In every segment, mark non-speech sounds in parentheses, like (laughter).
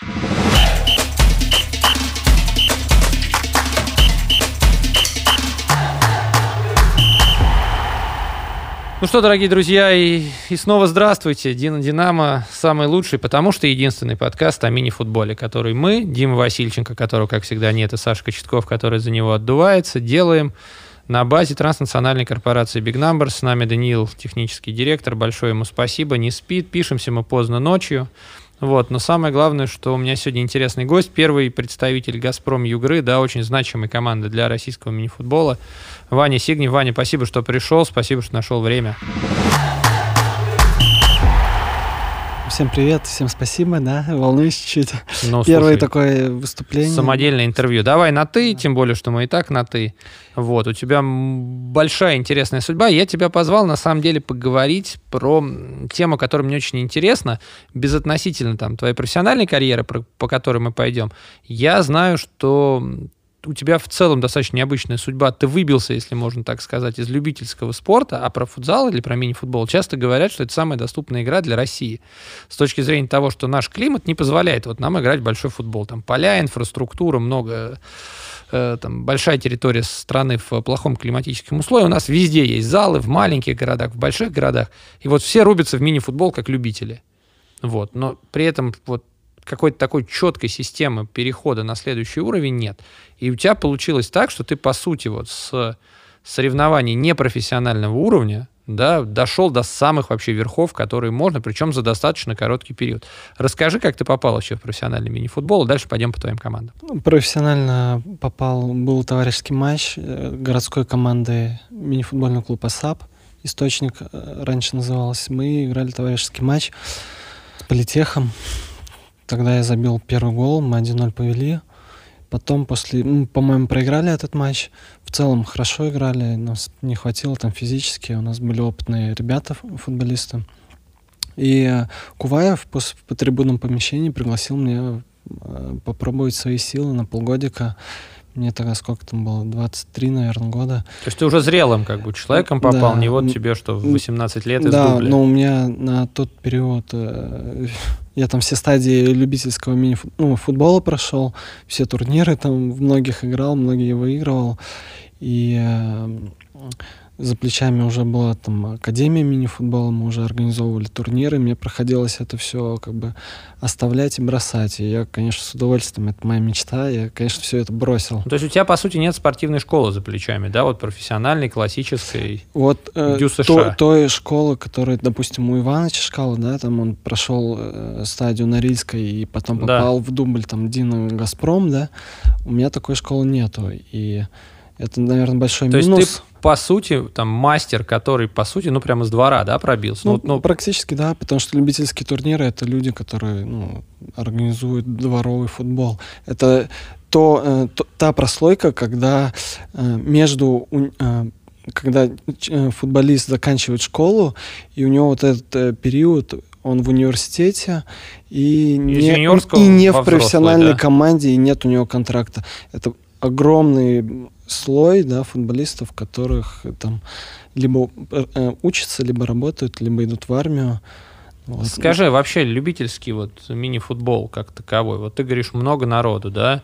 Ну что, дорогие друзья, и, и снова здравствуйте. Дина Динамо самый лучший, потому что единственный подкаст о мини-футболе, который мы, Дима Васильченко, которого, как всегда, нет, и Саша Кочетков, который за него отдувается, делаем на базе транснациональной корпорации Big Numbers. С нами Даниил, технический директор. Большое ему спасибо. Не спит. Пишемся мы поздно ночью. Вот, но самое главное, что у меня сегодня интересный гость, первый представитель «Газпром Югры», да, очень значимой команды для российского мини-футбола. Ваня Сигнев. Ваня, спасибо, что пришел, спасибо, что нашел время. Всем привет, всем спасибо, да, волнуюсь чуть-чуть. Ну, (laughs) Первое слушай, такое выступление. Самодельное интервью. Давай на «ты», тем более, что мы и так на «ты». Вот, у тебя большая интересная судьба. Я тебя позвал, на самом деле, поговорить про тему, которая мне очень интересна, безотносительно там твоей профессиональной карьеры, по которой мы пойдем. Я знаю, что у тебя в целом достаточно необычная судьба. Ты выбился, если можно так сказать, из любительского спорта, а про футзал или про мини-футбол часто говорят, что это самая доступная игра для России. С точки зрения того, что наш климат не позволяет вот нам играть большой футбол. Там поля, инфраструктура, много э, там большая территория страны в плохом климатическом условии. У нас везде есть залы, в маленьких городах, в больших городах. И вот все рубятся в мини-футбол как любители. Вот. Но при этом вот какой-то такой четкой системы перехода на следующий уровень нет. И у тебя получилось так, что ты, по сути, вот с соревнований непрофессионального уровня, да, дошел до самых вообще верхов, которые можно, причем за достаточно короткий период. Расскажи, как ты попал вообще в профессиональный мини-футбол, и дальше пойдем по твоим командам. Ну, профессионально попал, был товарищеский матч э, городской команды мини-футбольного клуба САП, «Источник» э, раньше называлось. Мы играли товарищеский матч с политехом. Тогда я забил первый гол, мы 1-0 повели. Потом после, ну, по-моему, проиграли этот матч. В целом хорошо играли, нас не хватило там физически. У нас были опытные ребята, футболисты. И Куваев после, по трибунном помещении пригласил меня э, попробовать свои силы на полгодика. Мне тогда сколько там было? 23, наверное, года. То есть ты уже зрелым как бы человеком попал, да. не вот тебе что в 18 лет из Да, дубля. но у меня на тот период э, я там все стадии любительского мини-футбола ну, прошел, все турниры там в многих играл, многие выигрывал. И э, за плечами уже была там академия мини-футбола, мы уже организовывали турниры, мне проходилось это все как бы оставлять и бросать. И я, конечно, с удовольствием, это моя мечта, я, конечно, все это бросил. То есть у тебя, по сути, нет спортивной школы за плечами, да, вот профессиональной, классической, Вот э, то, той школы, которая, допустим, у Ивана Чешкала, да, там он прошел э, стадию Норильской и потом попал да. в дубль там Дина Газпром, да, у меня такой школы нету, и это, наверное, большой То минус. Есть ты по сути, там мастер, который, по сути, ну, прямо с двора, да, пробился? Ну, ну, ну, практически, да, потому что любительские турниры — это люди, которые, ну, организуют дворовый футбол. Это то, э, то та прослойка, когда э, между... Э, когда э, футболист заканчивает школу, и у него вот этот э, период он в университете и не, и не в профессиональной да? команде, и нет у него контракта. Это огромный слой да, футболистов, которых там либо э, учатся, либо работают, либо идут в армию. Вот. Скажи, вообще любительский вот мини-футбол как таковой, вот ты говоришь много народу, да?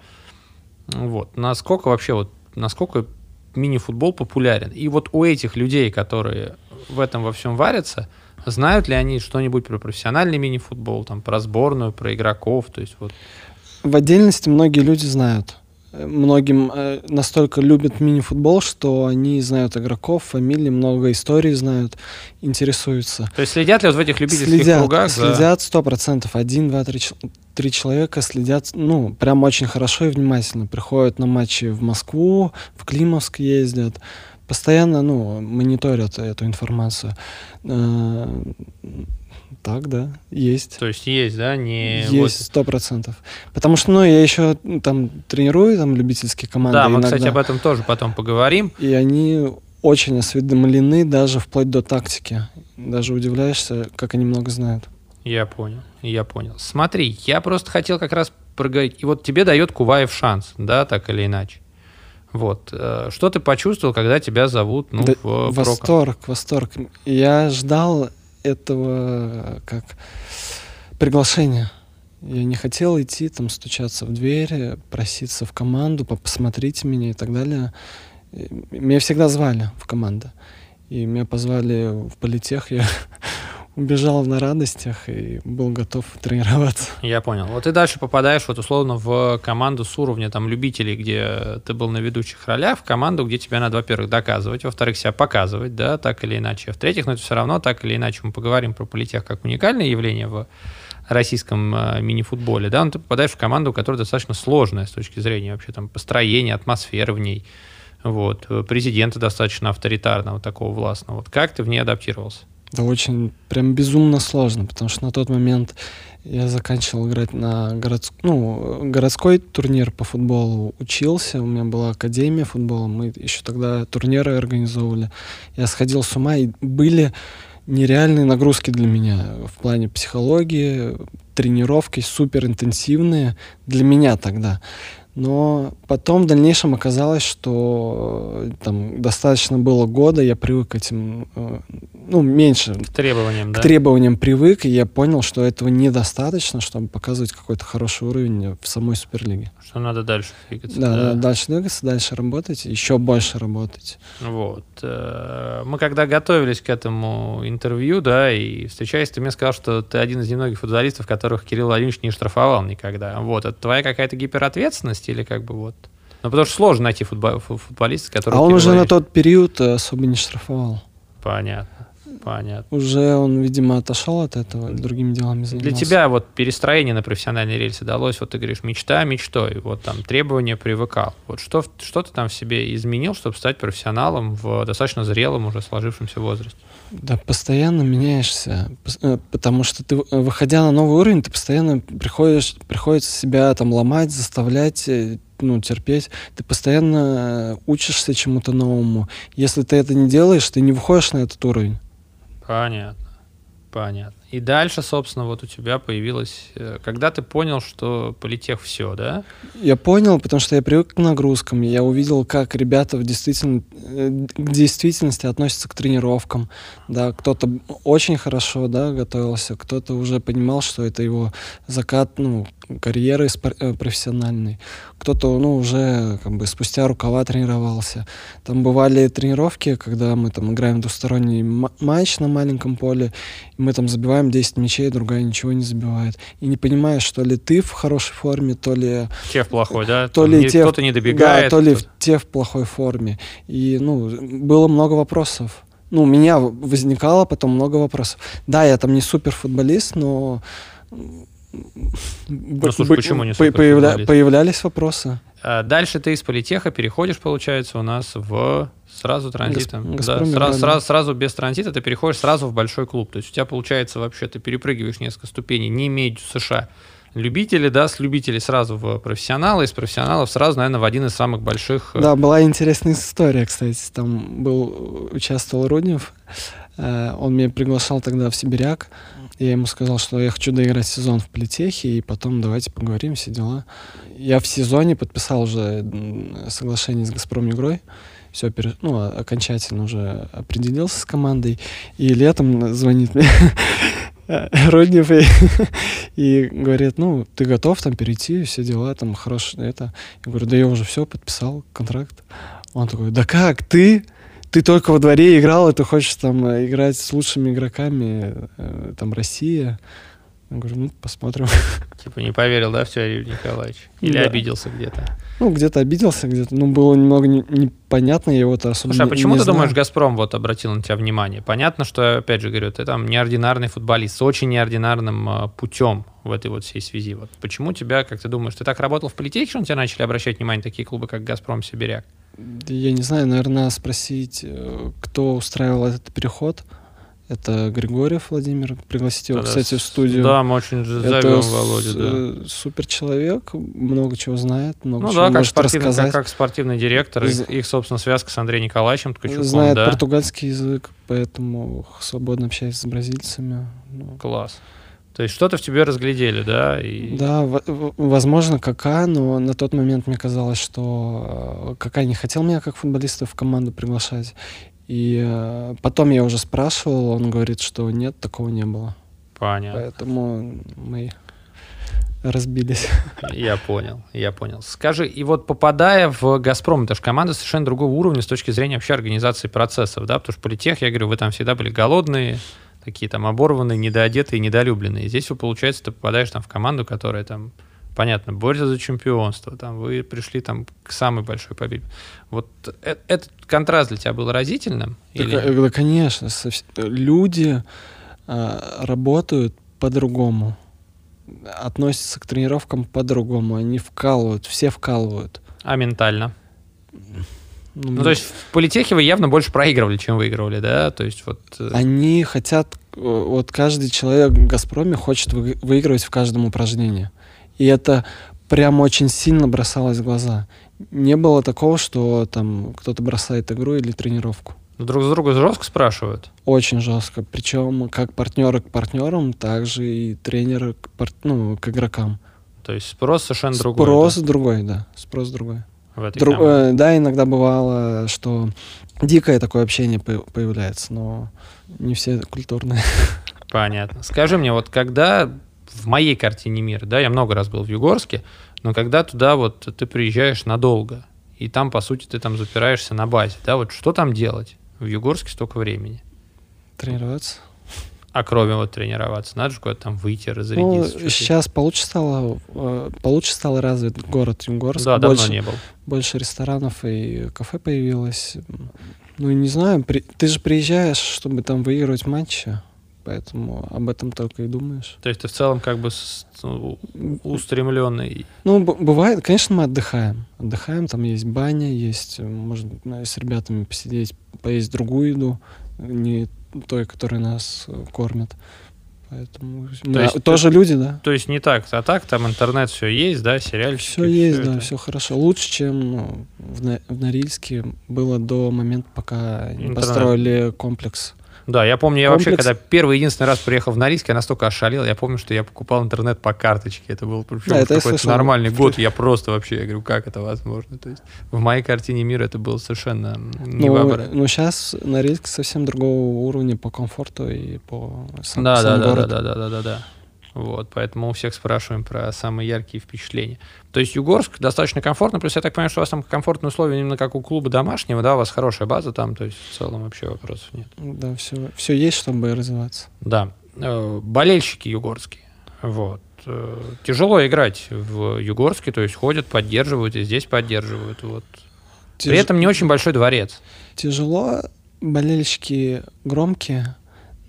Вот, насколько вообще вот, насколько мини-футбол популярен? И вот у этих людей, которые в этом во всем варятся, знают ли они что-нибудь про профессиональный мини-футбол, там, про сборную, про игроков, то есть вот... В отдельности многие люди знают многим э, настолько любят мини-футбол, что они знают игроков, фамилии, много историй знают, интересуются. То есть следят ли вот в этих любительских следят, кругах? Следят сто процентов. Один, два, три, три человека следят, ну, прям очень хорошо и внимательно. Приходят на матчи в Москву, в Климовск ездят. Постоянно, ну, мониторят эту информацию. Так, да, есть. То есть есть, да, не... Есть, сто процентов. Потому что, ну, я еще там тренирую там любительские команды Да, мы, иногда. кстати, об этом тоже потом поговорим. И они очень осведомлены даже вплоть до тактики. Даже удивляешься, как они много знают. Я понял, я понял. Смотри, я просто хотел как раз проговорить. И вот тебе дает Куваев шанс, да, так или иначе. Вот. Э, что ты почувствовал, когда тебя зовут ну, да, в Восторг, восторг. Я ждал этого как приглашения. Я не хотел идти, там, стучаться в дверь, проситься в команду, посмотрите меня и так далее. Меня всегда звали в команду. И меня позвали в политех, я убежал на радостях и был готов тренироваться. Я понял. Вот ты дальше попадаешь вот условно в команду с уровня там любителей, где ты был на ведущих ролях, в команду, где тебе надо, во-первых, доказывать, во-вторых, себя показывать, да, так или иначе. В-третьих, но это все равно так или иначе мы поговорим про политех как уникальное явление в российском э, мини-футболе, да, но ты попадаешь в команду, которая достаточно сложная с точки зрения вообще там построения, атмосферы в ней, вот, президента достаточно авторитарного, такого властного. Вот как ты в ней адаптировался? Да очень, прям безумно сложно, потому что на тот момент я заканчивал играть на городск... ну, городской турнир по футболу, учился, у меня была академия футбола, мы еще тогда турниры организовывали. Я сходил с ума, и были нереальные нагрузки для меня в плане психологии, тренировки супер интенсивные для меня тогда. Но потом в дальнейшем оказалось, что там достаточно было года, я привык к этим э, ну, меньше. К требованиям, к да? требованиям привык, и я понял, что этого недостаточно, чтобы показывать какой-то хороший уровень в самой Суперлиге. Что надо дальше двигаться. Да, да, дальше двигаться, дальше работать, еще больше работать. Вот. Э, мы когда готовились к этому интервью, да, и встречаясь, ты мне сказал, что ты один из немногих футболистов, которых Кирилл Владимирович не штрафовал никогда. Вот. Это твоя какая-то гиперответственность или как бы вот... Ну, потому что сложно найти футбол, футболиста, который... А он уже на тот период особо не штрафовал. Понятно. Понятно. Уже он, видимо, отошел от этого, другими делами занимался. Для тебя вот перестроение на профессиональной рельсе далось, вот ты говоришь, мечта мечтой, вот там требования привыкал. Вот что, что ты там в себе изменил, чтобы стать профессионалом в достаточно зрелом уже сложившемся возрасте? Да, постоянно меняешься, э, потому что ты, э, выходя на новый уровень, ты постоянно приходишь, приходится себя там ломать, заставлять, э, ну, терпеть. Ты постоянно учишься чему-то новому. Если ты это не делаешь, ты не выходишь на этот уровень. Понятно. Понятно. И дальше, собственно, вот у тебя появилось, э, когда ты понял, что политех все, да? Я понял, потому что я привык к нагрузкам, я увидел, как ребята в действительно, э, к действительности относятся к тренировкам, да, кто-то очень хорошо, да, готовился, кто-то уже понимал, что это его закат, ну, карьеры э, профессиональной. Кто-то, ну, уже как бы спустя рукава тренировался. Там бывали тренировки, когда мы там играем двусторонний матч на маленьком поле, и мы там забиваем забиваем 10 мячей, другая ничего не забивает. И не понимаешь, что ли ты в хорошей форме, то ли... Те в плохой, да? То ли те кто-то не добегает. Да, то ли те в плохой форме. И, ну, было много вопросов. Ну, у меня возникало потом много вопросов. Да, я там не супер футболист, но... Ну, слушай, почему не появля... Появлялись вопросы. А дальше ты из политеха переходишь, получается, у нас в сразу транзитом. Гасп... Да, сразу, сразу, сразу без транзита ты переходишь сразу в большой клуб. То есть у тебя получается вообще, ты перепрыгиваешь несколько ступеней, не имея США. Любители, да, с любителей сразу в профессионалы, из профессионалов сразу, наверное, в один из самых больших. Э, да, была интересная история, кстати. Там был, участвовал Руднев, э, он меня приглашал тогда в Сибиряк. Я ему сказал, что я хочу доиграть сезон в политехе, и потом давайте поговорим, все дела. Я в сезоне подписал уже соглашение с «Газпром игрой», все, ну, окончательно уже определился с командой, и летом звонит мне (laughs) Роднев и, (laughs) и говорит, ну, ты готов там перейти, все дела, там, хорошо, это. Я говорю, да я уже все подписал, контракт. Он такой, да как, ты? Ты только во дворе играл, и ты хочешь там э, играть с лучшими игроками, э, там, Россия. Я говорю, ну, посмотрим. (laughs) Типа не поверил, да, в тебя, Юрий Николаевич? Или да. обиделся где-то? Ну, где-то обиделся, где-то, ну, было немного не, непонятно, я его-то особо Слушай, а почему не ты знаю. думаешь, «Газпром» вот обратил на тебя внимание? Понятно, что, опять же говорю, ты там неординарный футболист с очень неординарным э, путем в этой вот всей связи. Вот почему тебя, как ты думаешь, ты так работал в политехе, что на тебя начали обращать внимание такие клубы, как «Газпром», «Сибиряк»? Я не знаю, наверное, спросить, э, кто устраивал этот переход. Это Григорьев Владимир. Пригласить его, Тогда кстати, в студию. Да, мы очень зовем Это Володю, да. Э, супер человек, много чего знает, много ну, чего да, как может спортивный, рассказать. Как, как спортивный директор, их, их, собственно, связка с Андреем Николаевичем Ткачуком. Знает да. португальский язык, поэтому свободно общается с бразильцами. Ну. Класс. То есть что-то в тебе разглядели, да? И... Да, возможно, Кака, но на тот момент мне казалось, что э, Кака не хотел меня как футболиста в команду приглашать. И э, потом я уже спрашивал, он говорит, что нет, такого не было. Понятно. Поэтому мы разбились. Я понял, я понял. Скажи, и вот попадая в «Газпром», это же команда совершенно другого уровня с точки зрения вообще организации процессов, да, потому что политех, я говорю, вы там всегда были голодные, такие там оборванные, недоодетые, недолюбленные. Здесь, получается, ты попадаешь там в команду, которая там понятно, борется за чемпионство, там, вы пришли там к самой большой победе. Вот э этот контраст для тебя был разительным? Так, или... Э, да, конечно. Люди э, работают по-другому, относятся к тренировкам по-другому, они вкалывают, все вкалывают. А ментально? Ну, ну, то есть в политехе вы явно больше проигрывали, чем выигрывали, да? То есть вот... Э, они хотят, вот каждый человек в «Газпроме» хочет выигрывать в каждом упражнении. И это прям очень сильно бросалось в глаза. Не было такого, что там кто-то бросает игру или тренировку. Друг с другом жестко спрашивают? Очень жестко. Причем как партнеры к партнерам, так же и тренеры к, пар... ну, к игрокам. То есть спрос совершенно другой? Спрос да? другой, да. Спрос другой. В этой Друг... Э, да, иногда бывало, что дикое такое общение появляется, но не все культурные. (laughs) Понятно. Скажи мне, вот когда в моей картине мира, да, я много раз был в Югорске, но когда туда вот ты приезжаешь надолго, и там, по сути, ты там запираешься на базе, да, вот что там делать в Югорске столько времени? Тренироваться. А кроме вот тренироваться, надо же куда-то там выйти, разрядиться. Ну, сейчас получше стало, э, получше стало развит город Югорск. Да, больше, давно не был. Больше ресторанов и кафе появилось. Ну, не знаю, при, ты же приезжаешь, чтобы там выигрывать матчи поэтому об этом только и думаешь. То есть ты в целом как бы ну, устремленный? Ну, бывает, конечно, мы отдыхаем. Отдыхаем, там есть баня, есть, можно с ребятами посидеть, поесть другую еду, не той, которая нас э, кормит. Поэтому то да, есть, тоже ты, люди, да. То есть не так, а так там интернет все есть, да, сериальчики. Все есть, все да, это. все хорошо. Лучше, чем ну, в, в Норильске было до момента, пока не построили комплекс да, я помню, я комплекс. вообще, когда первый единственный раз приехал в Норильск, я настолько ошалел, я помню, что я покупал интернет по карточке. Это был причем да, это какой-то нормальный год, я просто вообще, я говорю, как это возможно? То есть в моей картине мира это было совершенно невообразимо. Ну, ну, сейчас Норильск совсем другого уровня по комфорту и по сам, да, сам да, город. Да, да, да, да, да, да. Вот, поэтому у всех спрашиваем про самые яркие впечатления. То есть Югорск достаточно комфортно, плюс я так понимаю, что у вас там комфортные условия именно как у клуба домашнего, да, у вас хорошая база там, то есть в целом вообще вопросов нет. Да, все, все есть, чтобы развиваться. Да. Э, болельщики югорские, вот. Э, тяжело играть в Югорске, то есть ходят, поддерживают, и здесь поддерживают, вот. Тяж... При этом не очень большой дворец. Тяжело, болельщики громкие,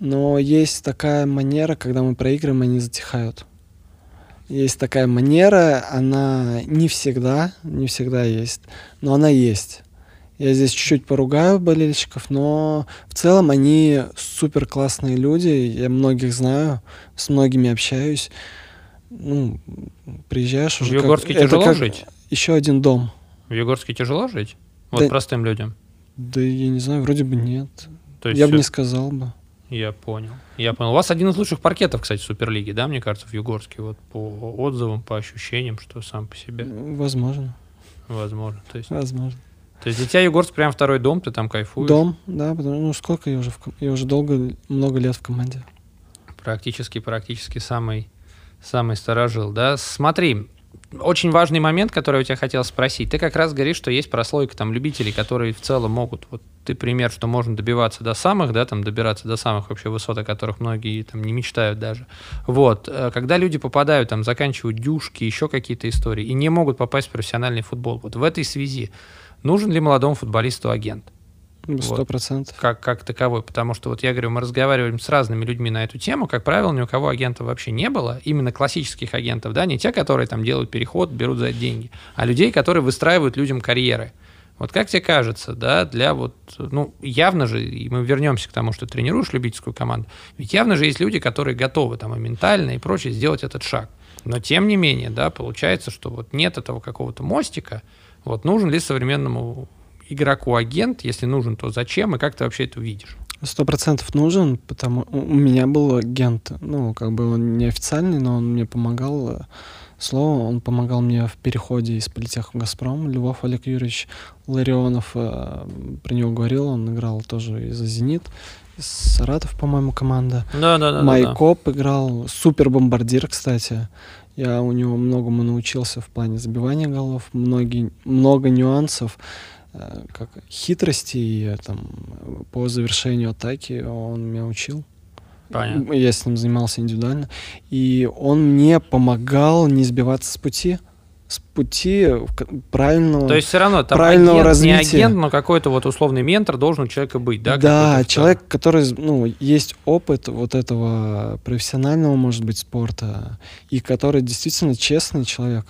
но есть такая манера, когда мы проигрываем, они затихают. Есть такая манера, она не всегда, не всегда есть, но она есть. Я здесь чуть-чуть поругаю болельщиков, но в целом они супер классные люди. Я многих знаю, с многими общаюсь. Ну, приезжаешь уже. В Югорске как... тяжело как жить? Еще один дом. В Югорске тяжело жить? Вот да, простым людям. Да я не знаю, вроде бы нет. То есть я все... бы не сказал бы. Я понял. Я понял. У вас один из лучших паркетов, кстати, Суперлиги, да, мне кажется, в Югорске, вот по отзывам, по ощущениям, что сам по себе. Возможно. Возможно. То есть, Возможно. То есть для тебя Югорск прям второй дом, ты там кайфуешь? Дом, да, потому ну сколько я уже, в, я уже долго, много лет в команде. Практически, практически самый, самый старожил, да. Смотри, очень важный момент, который я у тебя хотел спросить. Ты как раз говоришь, что есть прослойка там любителей, которые в целом могут, вот ты пример, что можно добиваться до самых, да, там добираться до самых вообще высот, о которых многие там не мечтают даже. Вот, э, когда люди попадают, там, заканчивают дюшки, еще какие-то истории, и не могут попасть в профессиональный футбол, вот в этой связи нужен ли молодому футболисту агент? Сто процентов. Вот, как, как таковой. Потому что вот я говорю, мы разговариваем с разными людьми на эту тему. Как правило, ни у кого агентов вообще не было. Именно классических агентов, да, не те, которые там делают переход, берут за деньги, а людей, которые выстраивают людям карьеры. Вот как тебе кажется, да, для вот, ну, явно же, и мы вернемся к тому, что тренируешь любительскую команду, ведь явно же есть люди, которые готовы там и ментально, и прочее сделать этот шаг. Но тем не менее, да, получается, что вот нет этого какого-то мостика, вот нужен ли современному игроку агент? Если нужен, то зачем и как ты вообще это видишь? Сто процентов нужен, потому у меня был агент, ну, как бы он неофициальный, но он мне помогал. Э, слово, он помогал мне в переходе из политеха в «Газпром». Любовь Олег Юрьевич Ларионов, э, про него говорил, он играл тоже и за «Зенит», из Саратов, по-моему, команда. Да, да, да. Майкоп да, да. играл, супер бомбардир, кстати. Я у него многому научился в плане забивания голов, многие, много нюансов, как хитрости там, по завершению атаки он меня учил. Понятно. Я с ним занимался индивидуально. И он мне помогал не сбиваться с пути с пути правильного То есть все равно там правильного агент, развития. не агент, но какой-то вот условный ментор должен у человека быть, да? Да, человек, который, ну, есть опыт вот этого профессионального, может быть, спорта, и который действительно честный человек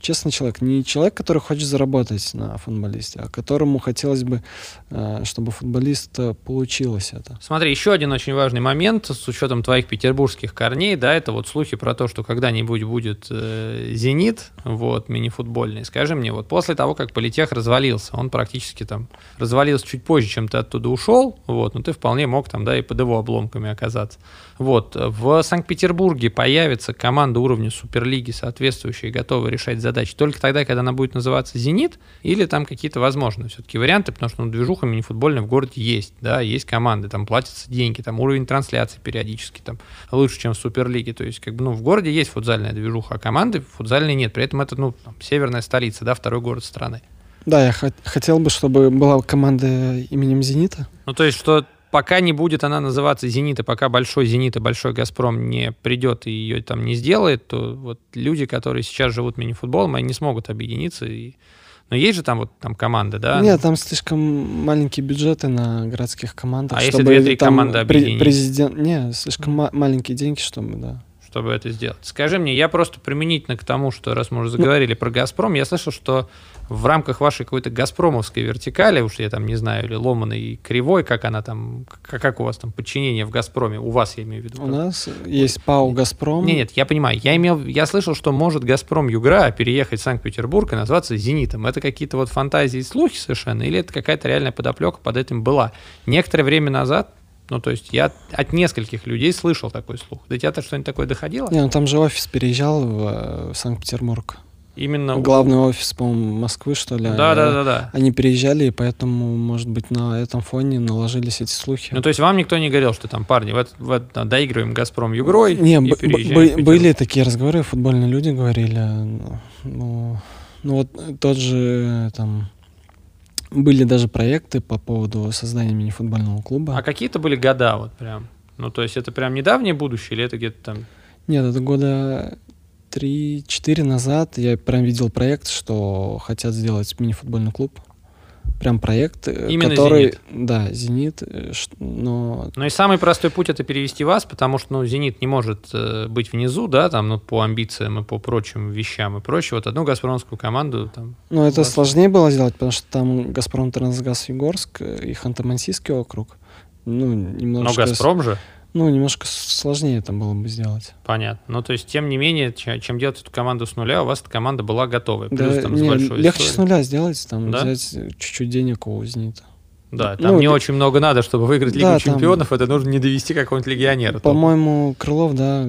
честный человек, не человек, который хочет заработать на футболисте, а которому хотелось бы, э, чтобы футболист получилось это. Смотри, еще один очень важный момент с учетом твоих петербургских корней, да, это вот слухи про то, что когда-нибудь будет э, «Зенит», вот, мини-футбольный. Скажи мне, вот после того, как Политех развалился, он практически там развалился чуть позже, чем ты оттуда ушел, вот, но ты вполне мог там, да, и под его обломками оказаться. Вот, в Санкт-Петербурге появится команда уровня Суперлиги, соответствующая, готовая решать задачи только тогда, когда она будет называться «Зенит», или там какие-то возможные все-таки варианты, потому что ну, движуха мини-футбольная в городе есть, да, есть команды, там платятся деньги, там уровень трансляции периодически там лучше, чем в Суперлиге, то есть как бы, ну, в городе есть футзальная движуха, а команды футзальной нет, при этом это, ну, там, северная столица, да, второй город страны. Да, я хотел бы, чтобы была команда именем «Зенита». Ну, то есть, что пока не будет она называться «Зенит», и пока большой «Зенит» и большой «Газпром» не придет и ее там не сделает, то вот люди, которые сейчас живут мини-футболом, они не смогут объединиться. И... Но есть же там вот там команды, да? Нет, там слишком маленькие бюджеты на городских командах. А если две-три команды объединить? Президент... Не, слишком ма- маленькие деньги, чтобы, да чтобы это сделать. Скажи мне, я просто применительно к тому, что раз мы уже заговорили про «Газпром», я слышал, что в рамках вашей какой-то газпромовской вертикали, уж я там не знаю, или ломаной кривой, как она там, как, как у вас там подчинение в Газпроме, у вас я имею в виду. У нас есть ПАО «Газпром». Нет, нет, я понимаю, я имел, я слышал, что может «Газпром Югра» переехать в Санкт-Петербург и назваться «Зенитом». Это какие-то вот фантазии и слухи совершенно, или это какая-то реальная подоплека под этим была? Некоторое время назад ну, то есть я от нескольких людей слышал такой слух. До тебя-то что-нибудь такое доходило? Не, ну там же офис переезжал в, в Санкт-Петербург. Именно главный офис, по-моему, Москвы, что ли. Да, да, да, да. Они переезжали, и поэтому, может быть, на этом фоне наложились эти слухи. Ну, то есть вам никто не говорил, что там, парни, вот, вот доигрываем Газпром Югрой не, и переезжаем были такие разговоры, футбольные люди говорили. Ну, ну вот тот же там были даже проекты по поводу создания мини-футбольного клуба. А какие-то были года вот прям? Ну, то есть это прям недавнее будущее или это где-то там... Нет, это года 3-4 назад я прям видел проект, что хотят сделать мини-футбольный клуб. Прям проект, э, Именно который... «Зенит». Да, «Зенит», э, но... Ну и самый простой путь это перевести вас, потому что, ну, «Зенит» не может э, быть внизу, да, там, ну, по амбициям и по прочим вещам и прочее. Вот одну «Газпромскую» команду там... Ну, это вас... сложнее было сделать, потому что там «Газпром», «Трансгаз», «Югорск» и «Ханты-Мансийский округ». Ну, немножко... Но «Газпром» же? Ну, немножко сложнее это было бы сделать. Понятно. Ну, то есть, тем не менее, чем делать эту команду с нуля, у вас эта команда была готовая. Плюс да, там не, с большой легче историей. с нуля сделать, там да? взять чуть-чуть денег у «Зенита». Да, там ну, не очень много надо, чтобы выиграть Лигу да, чемпионов, там, это нужно не довести какого-нибудь легионера. По-моему, Крылов, да,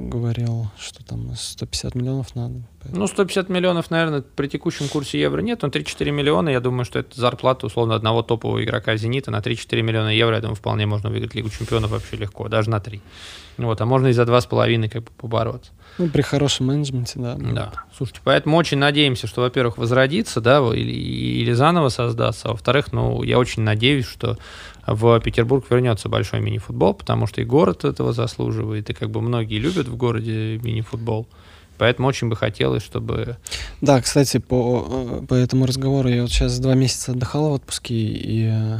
говорил, что там 150 миллионов надо. Ну, 150 миллионов, наверное, при текущем курсе евро нет, но 3-4 миллиона, я думаю, что это зарплата, условно, одного топового игрока «Зенита» на 3-4 миллиона евро, я думаю, вполне можно выиграть Лигу чемпионов вообще легко, даже на 3. Вот, а можно и за 2,5 как бы побороться. Ну, при хорошем менеджменте, да. Да. Слушайте, поэтому очень надеемся, что, во-первых, возродится, да, или, или заново создастся, а во-вторых, ну, я очень надеюсь, что в Петербург вернется большой мини-футбол, потому что и город этого заслуживает, и как бы многие любят в городе мини-футбол. Поэтому очень бы хотелось, чтобы... Да, кстати, по, по этому разговору я вот сейчас два месяца отдыхал в отпуске, и э,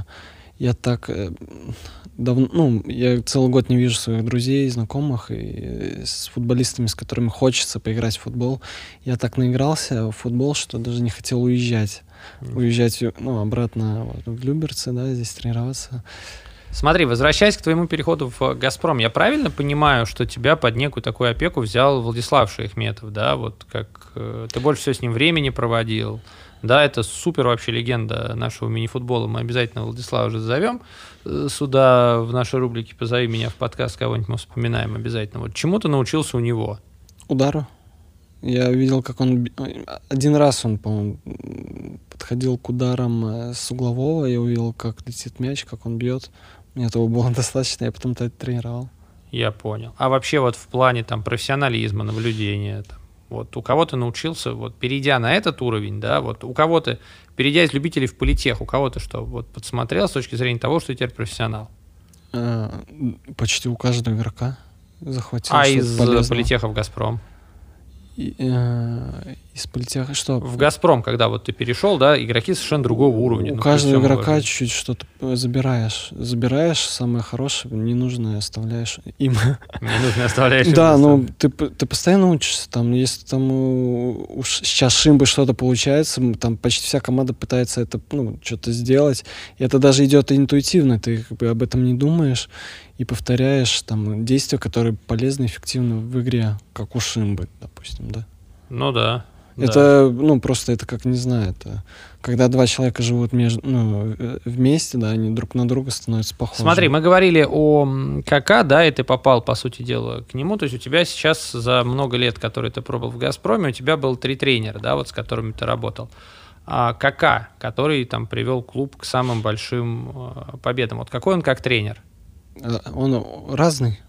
я так э, давно, ну, я целый год не вижу своих друзей, знакомых и с футболистами, с которыми хочется поиграть в футбол. Я так наигрался в футбол, что даже не хотел уезжать. Уезжать, ну, обратно вот, в Люберцы, да, здесь тренироваться. Смотри, возвращаясь к твоему переходу в «Газпром», я правильно понимаю, что тебя под некую такую опеку взял Владислав Шейхметов, да, вот как э, ты больше всего с ним времени проводил, да, это супер вообще легенда нашего мини-футбола. Мы обязательно Владислава уже зовем э, сюда в нашей рубрике «Позови меня в подкаст», кого-нибудь мы вспоминаем обязательно. Вот чему ты научился у него? Удару. Я видел, как он... Один раз он, по-моему, подходил к ударам э, с углового, я увидел, как летит мяч, как он бьет. Мне этого было (laughs) достаточно, я потом это тренировал. Я понял. А вообще вот в плане там профессионализма, наблюдения, там, Вот у кого то научился, вот перейдя на этот уровень, да, вот у кого-то, перейдя из любителей в политех, у кого-то что, вот подсмотрел с точки зрения того, что теперь профессионал? Э, почти у каждого игрока захватил. А из полезного. политеха в «Газпром»? Э, из политеха что? В «Газпром», когда вот ты перешел, да, игроки совершенно другого уровня. У ну, каждого игрока чуть-чуть что-то забираешь. Забираешь самое хорошее, ненужное оставляешь им. Ненужное оставляешь Да, ну ты, ты постоянно учишься. Там, если там уж сейчас Шимбы что-то получается, там почти вся команда пытается это, ну, что-то сделать. И это даже идет интуитивно, ты как бы об этом не думаешь и повторяешь там действия, которые полезны, эффективны в игре, как у Шимбы, допустим, да? Ну да. Это, да. ну, просто это как, не знаю, это когда два человека живут между, ну, э, вместе, да, они друг на друга становятся похожи. Смотри, мы говорили о КК, да, и ты попал, по сути дела, к нему. То есть у тебя сейчас за много лет, которые ты пробовал в «Газпроме», у тебя было три тренера, да, вот с которыми ты работал. А КК, который там привел клуб к самым большим э, победам. Вот какой он как тренер? Э, он разный.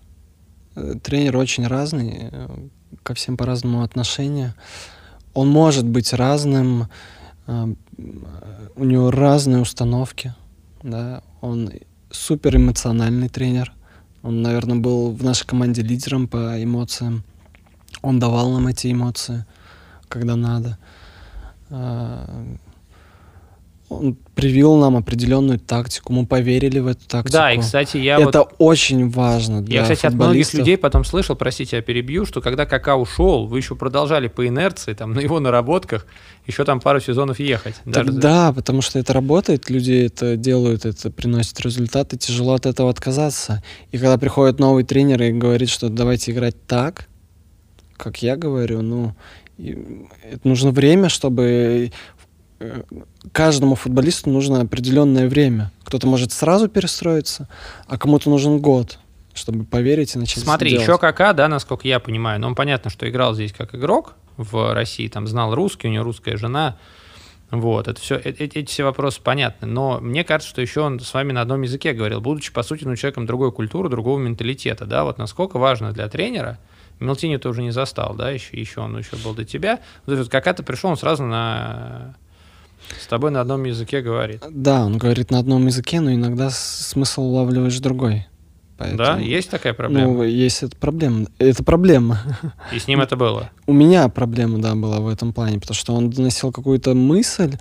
Тренер очень разный, ко всем по-разному отношения. Он может быть разным, у него разные установки, да, он супер эмоциональный тренер. Он, наверное, был в нашей команде лидером по эмоциям. Он давал нам эти эмоции, когда надо он привил нам определенную тактику, мы поверили в эту тактику. Да, и, кстати, я Это вот... очень важно для Я, кстати, от многих людей потом слышал, простите, я перебью, что когда Кака ушел, вы еще продолжали по инерции, там, на его наработках, еще там пару сезонов ехать. Так, да, потому что это работает, люди это делают, это приносит результаты, тяжело от этого отказаться. И когда приходит новый тренер и говорит, что давайте играть так, как я говорю, ну, это нужно время, чтобы каждому футболисту нужно определенное время. Кто-то может сразу перестроиться, а кому-то нужен год, чтобы поверить и начать Смотри, еще Кака, да, насколько я понимаю, но он понятно, что играл здесь как игрок в России, там знал русский, у него русская жена, вот, это все, эти, эти все вопросы понятны. Но мне кажется, что еще он с вами на одном языке говорил, будучи, по сути, ну, человеком другой культуры, другого менталитета, да, вот насколько важно для тренера, Мелтини ты уже не застал, да, еще, еще он еще был до тебя. Вот какая-то пришел он сразу на с тобой на одном языке говорит. Да, он говорит на одном языке, но иногда смысл улавливаешь другой. Поэтому, да, есть такая проблема. Ну, есть эта проблема. Это проблема. И с ним это было. У меня проблема, да, была в этом плане, потому что он доносил какую-то мысль,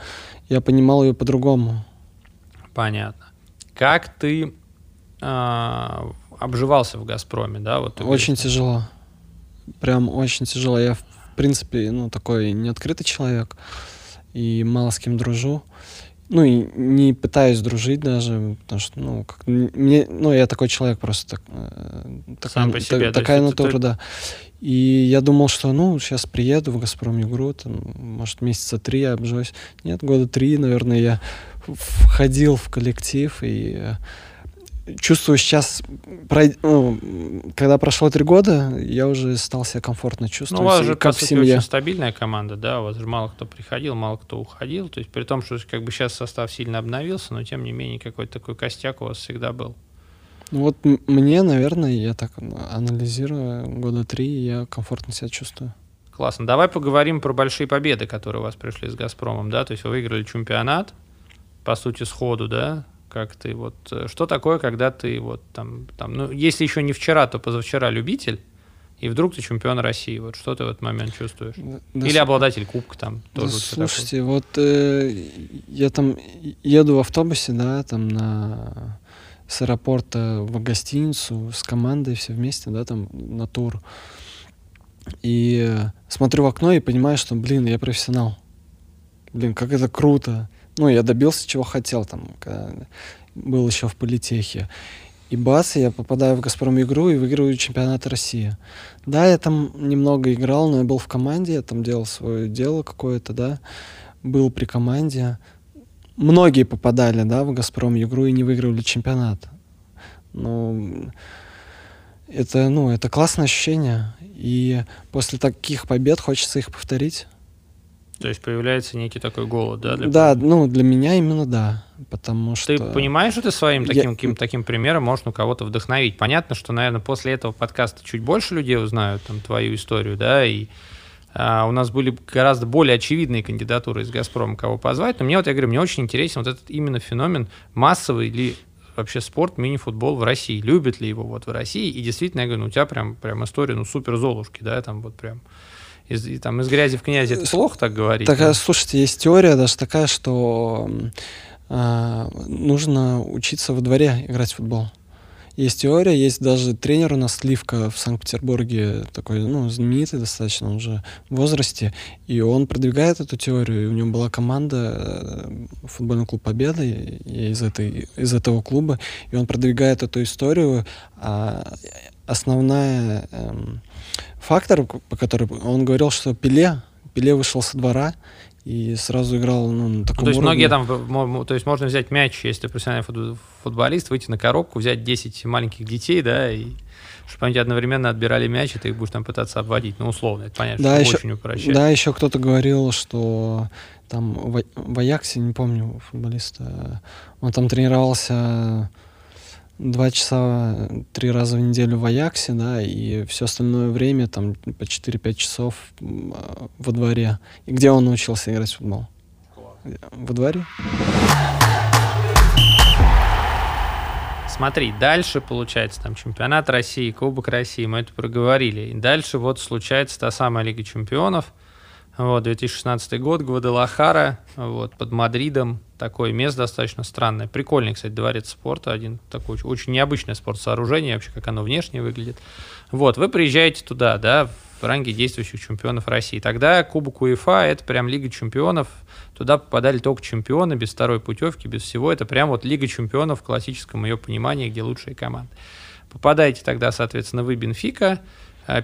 я понимал ее по-другому. Понятно. Как ты э, обживался в Газпроме, да? Вот очень тяжело. Прям очень тяжело. Я, в принципе, ну, такой неоткрытый человек и мало с кем дружу. Ну, и не пытаюсь дружить даже, потому что, ну, как, мне, ну, я такой человек просто, так, э, Сам по себе, так, такая натура, ты... да. И я думал, что, ну, сейчас приеду в «Газпром Игру», там, может, месяца три я обживусь. Нет, года три, наверное, я входил в коллектив и чувствую сейчас, ну, когда прошло три года, я уже стал себя комфортно чувствовать. Ну, у вас же, как по сути, семье. очень стабильная команда, да, у вас же мало кто приходил, мало кто уходил, то есть при том, что как бы сейчас состав сильно обновился, но тем не менее какой-то такой костяк у вас всегда был. Ну вот мне, наверное, я так анализирую, года три я комфортно себя чувствую. Классно. Давай поговорим про большие победы, которые у вас пришли с «Газпромом», да, то есть вы выиграли чемпионат, по сути, сходу, да, как ты вот э, что такое, когда ты вот там там ну если еще не вчера, то позавчера любитель и вдруг ты чемпион России, вот что ты в этот момент чувствуешь? Да, Или обладатель кубка там тоже. Да, слушайте, вот э, я там еду в автобусе, да, там на с аэропорта в гостиницу с командой все вместе, да, там на тур. И э, смотрю в окно и понимаю, что, блин, я профессионал. Блин, как это круто ну, я добился, чего хотел там, когда был еще в политехе. И бац, я попадаю в «Газпром» игру и выигрываю чемпионат России. Да, я там немного играл, но я был в команде, я там делал свое дело какое-то, да, был при команде. Многие попадали, да, в «Газпром» игру и не выигрывали чемпионат. Но это, ну, это классное ощущение. И после таких побед хочется их повторить. То есть появляется некий такой голод, да? Для... Да, ну для меня именно да, потому что... Ты понимаешь, что ты своим таким, Я... каким, таким примером можешь ну, кого-то вдохновить? Понятно, что, наверное, после этого подкаста чуть больше людей узнают там твою историю, да, и а, у нас были гораздо более очевидные кандидатуры из «Газпрома», кого позвать. Но мне вот, я говорю, мне очень интересен вот этот именно феномен массовый ли вообще спорт, мини-футбол в России. Любят ли его вот в России? И действительно, я говорю, ну, у тебя прям, прям история, ну, супер золушки, да, там вот прям из, и, там, из грязи в князи. Это плохо так говорить? Так, да? слушайте, есть теория даже такая, что э, нужно учиться во дворе играть в футбол. Есть теория, есть даже тренер у нас Сливка в Санкт-Петербурге, такой, ну, знаменитый достаточно уже в возрасте, и он продвигает эту теорию, и у него была команда, э, футбольный клуб Победа, из, этой, из этого клуба, и он продвигает эту историю, а основная эм, фактор, по которому он говорил, что Пеле, Пеле вышел со двора, и сразу играл ну, на таком ну, То есть уровне. многие там, то есть можно взять мяч, если профессиональный футболист, выйти на коробку, взять 10 маленьких детей, да, и чтобы они одновременно отбирали мяч, и ты их будешь там пытаться обводить. Ну, условно, это понятно, да, что еще, очень упрощает. Да, еще кто-то говорил, что там в, в Аяксе, не помню футболиста, он там тренировался два часа три раза в неделю в Аяксе, да, и все остальное время там по 4-5 часов во дворе. И где он научился играть в футбол? Во дворе. Смотри, дальше получается там чемпионат России, Кубок России, мы это проговорили. И дальше вот случается та самая Лига чемпионов – вот, 2016 год, Гвадалахара, вот, под Мадридом. Такое место достаточно странное. Прикольный, кстати, дворец спорта. Один такой очень необычное спортсооружение, вообще, как оно внешне выглядит. Вот, вы приезжаете туда, да, в ранге действующих чемпионов России. Тогда Кубок УЕФА – это прям Лига чемпионов. Туда попадали только чемпионы, без второй путевки, без всего. Это прям вот Лига чемпионов в классическом ее понимании, где лучшие команды. Попадаете тогда, соответственно, вы Бенфика –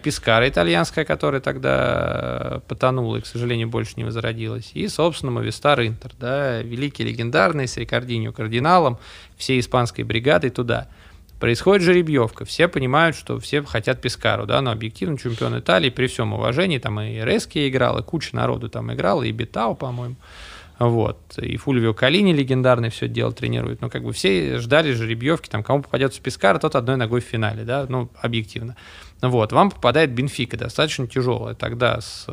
Пискара итальянская, которая тогда э, потонула и, к сожалению, больше не возродилась. И, собственно, Мовистар Интер, да, великий легендарный, с Рикардиньо кардиналом, всей испанской бригадой туда. Происходит жеребьевка. Все понимают, что все хотят Пискару, да, но объективно чемпион Италии, при всем уважении, там и Рески играл, и куча народу там играла, и Битау, по-моему. Вот. И Фульвио Калини легендарный все дело тренирует. Но как бы все ждали жеребьевки, там, кому попадется Пискар, тот одной ногой в финале, да, ну, объективно. Вот, вам попадает Бенфика, достаточно тяжелая, тогда с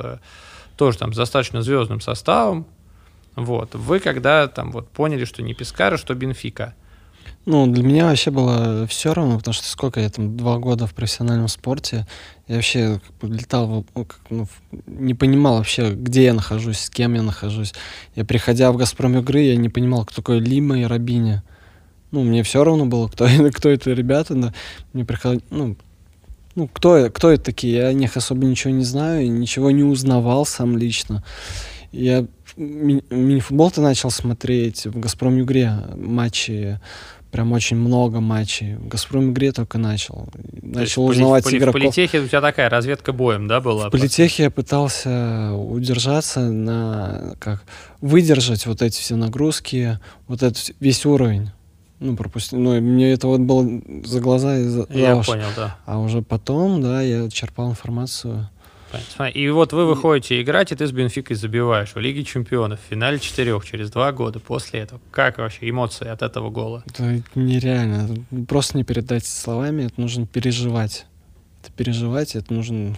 тоже там с достаточно звездным составом. Вот, вы когда там вот поняли, что не Пискара, что Бенфика? Ну, для меня вообще было все равно, потому что сколько я там, два года в профессиональном спорте, я вообще как бы летал, ну, как, ну, не понимал вообще, где я нахожусь, с кем я нахожусь. Я, приходя в «Газпром» игры, я не понимал, кто такой Лима и Рабиня. Ну, мне все равно было, кто, (laughs) кто это ребята, да. Мне приходилось, ну, ну, кто, кто это такие? Я о них особо ничего не знаю, ничего не узнавал сам лично. Я ми- мини-футбол-то начал смотреть в «Газпром Югре» матчи, прям очень много матчей. В «Газпром Игре» только начал. Начал То узнавать в, игроков. В политехе у тебя такая разведка боем, да, была? В политехе я пытался удержаться на... как выдержать вот эти все нагрузки, вот этот весь уровень ну, пропустил. Ну, мне это вот было за глаза и за, Я уши. понял, да. А уже потом, да, я черпал информацию. Понятно. И вот вы выходите играть, и ты с Бенфикой забиваешь в Лиге Чемпионов, в финале четырех, через два года после этого. Как вообще эмоции от этого гола? Это нереально. Просто не передать словами, это нужно переживать это переживать, это нужно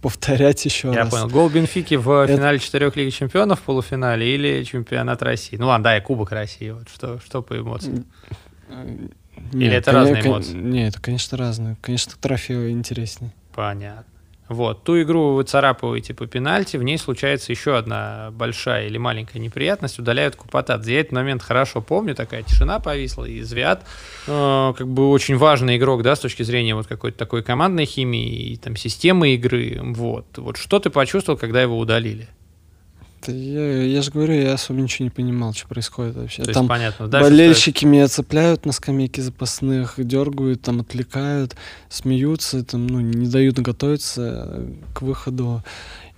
повторять еще Я раз. Я понял. Гол Бенфики в это... финале четырех Лиги Чемпионов в полуфинале или чемпионат России? Ну ладно, да, и Кубок России. Вот что, что по эмоциям? Нет, или это конечно, разные эмоции? Нет, это, конечно, разные. Конечно, трофеи интереснее. Понятно. Вот, ту игру вы царапываете по пенальти, в ней случается еще одна большая или маленькая неприятность, удаляют Купатадзе. Я этот момент хорошо помню, такая тишина повисла, и Звят, э, как бы очень важный игрок, да, с точки зрения вот какой-то такой командной химии и там системы игры, вот. Вот что ты почувствовал, когда его удалили? Я, я же говорю, я особо ничего не понимал, что происходит вообще. То там понятно. Дальше болельщики стоит... меня цепляют на скамейке запасных, дергают, там отвлекают, смеются, там, ну, не дают готовиться к выходу.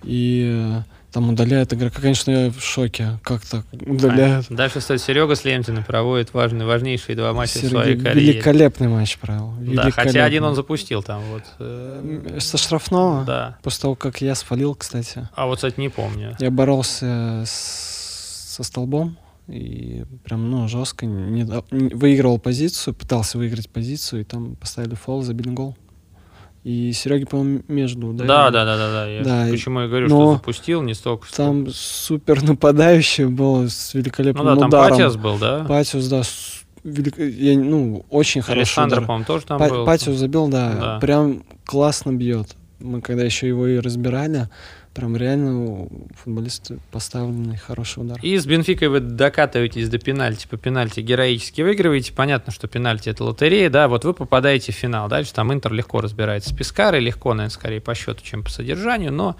И там удаляют игрока. Конечно, я в шоке. Как так удаляют? А, дальше стоит Серега Слемтин проводит важные, важнейшие два матча Сергей, в своей карьере. Великолепный матч провел. Да, хотя один он запустил там вот. Э, Со штрафного? Да. После того, как я спалил, кстати. А вот, кстати, не помню. Я боролся с, со столбом и прям, ну, жестко не, выигрывал позицию, пытался выиграть позицию, и там поставили фол, забили гол. И Сереги, по-моему, между, да? Да, да, да, да, да. Я Да, почему я говорю, но что запустил не столько. что- Там супер нападающий был с ну великолепным да, там ударом. Патиас был, да? Патиус, да, велик- я, ну, очень хороший Александр, удар. по-моему, тоже там Па- был. Патиус забил, да, Да. прям классно бьет. Мы когда еще его и разбирали, прям реально у футболиста поставленный хороший удар. И с Бенфикой вы докатываетесь до пенальти, по пенальти героически выигрываете. Понятно, что пенальти это лотерея, да, вот вы попадаете в финал. Дальше там Интер легко разбирается с Пискарой, легко, наверное, скорее по счету, чем по содержанию, но,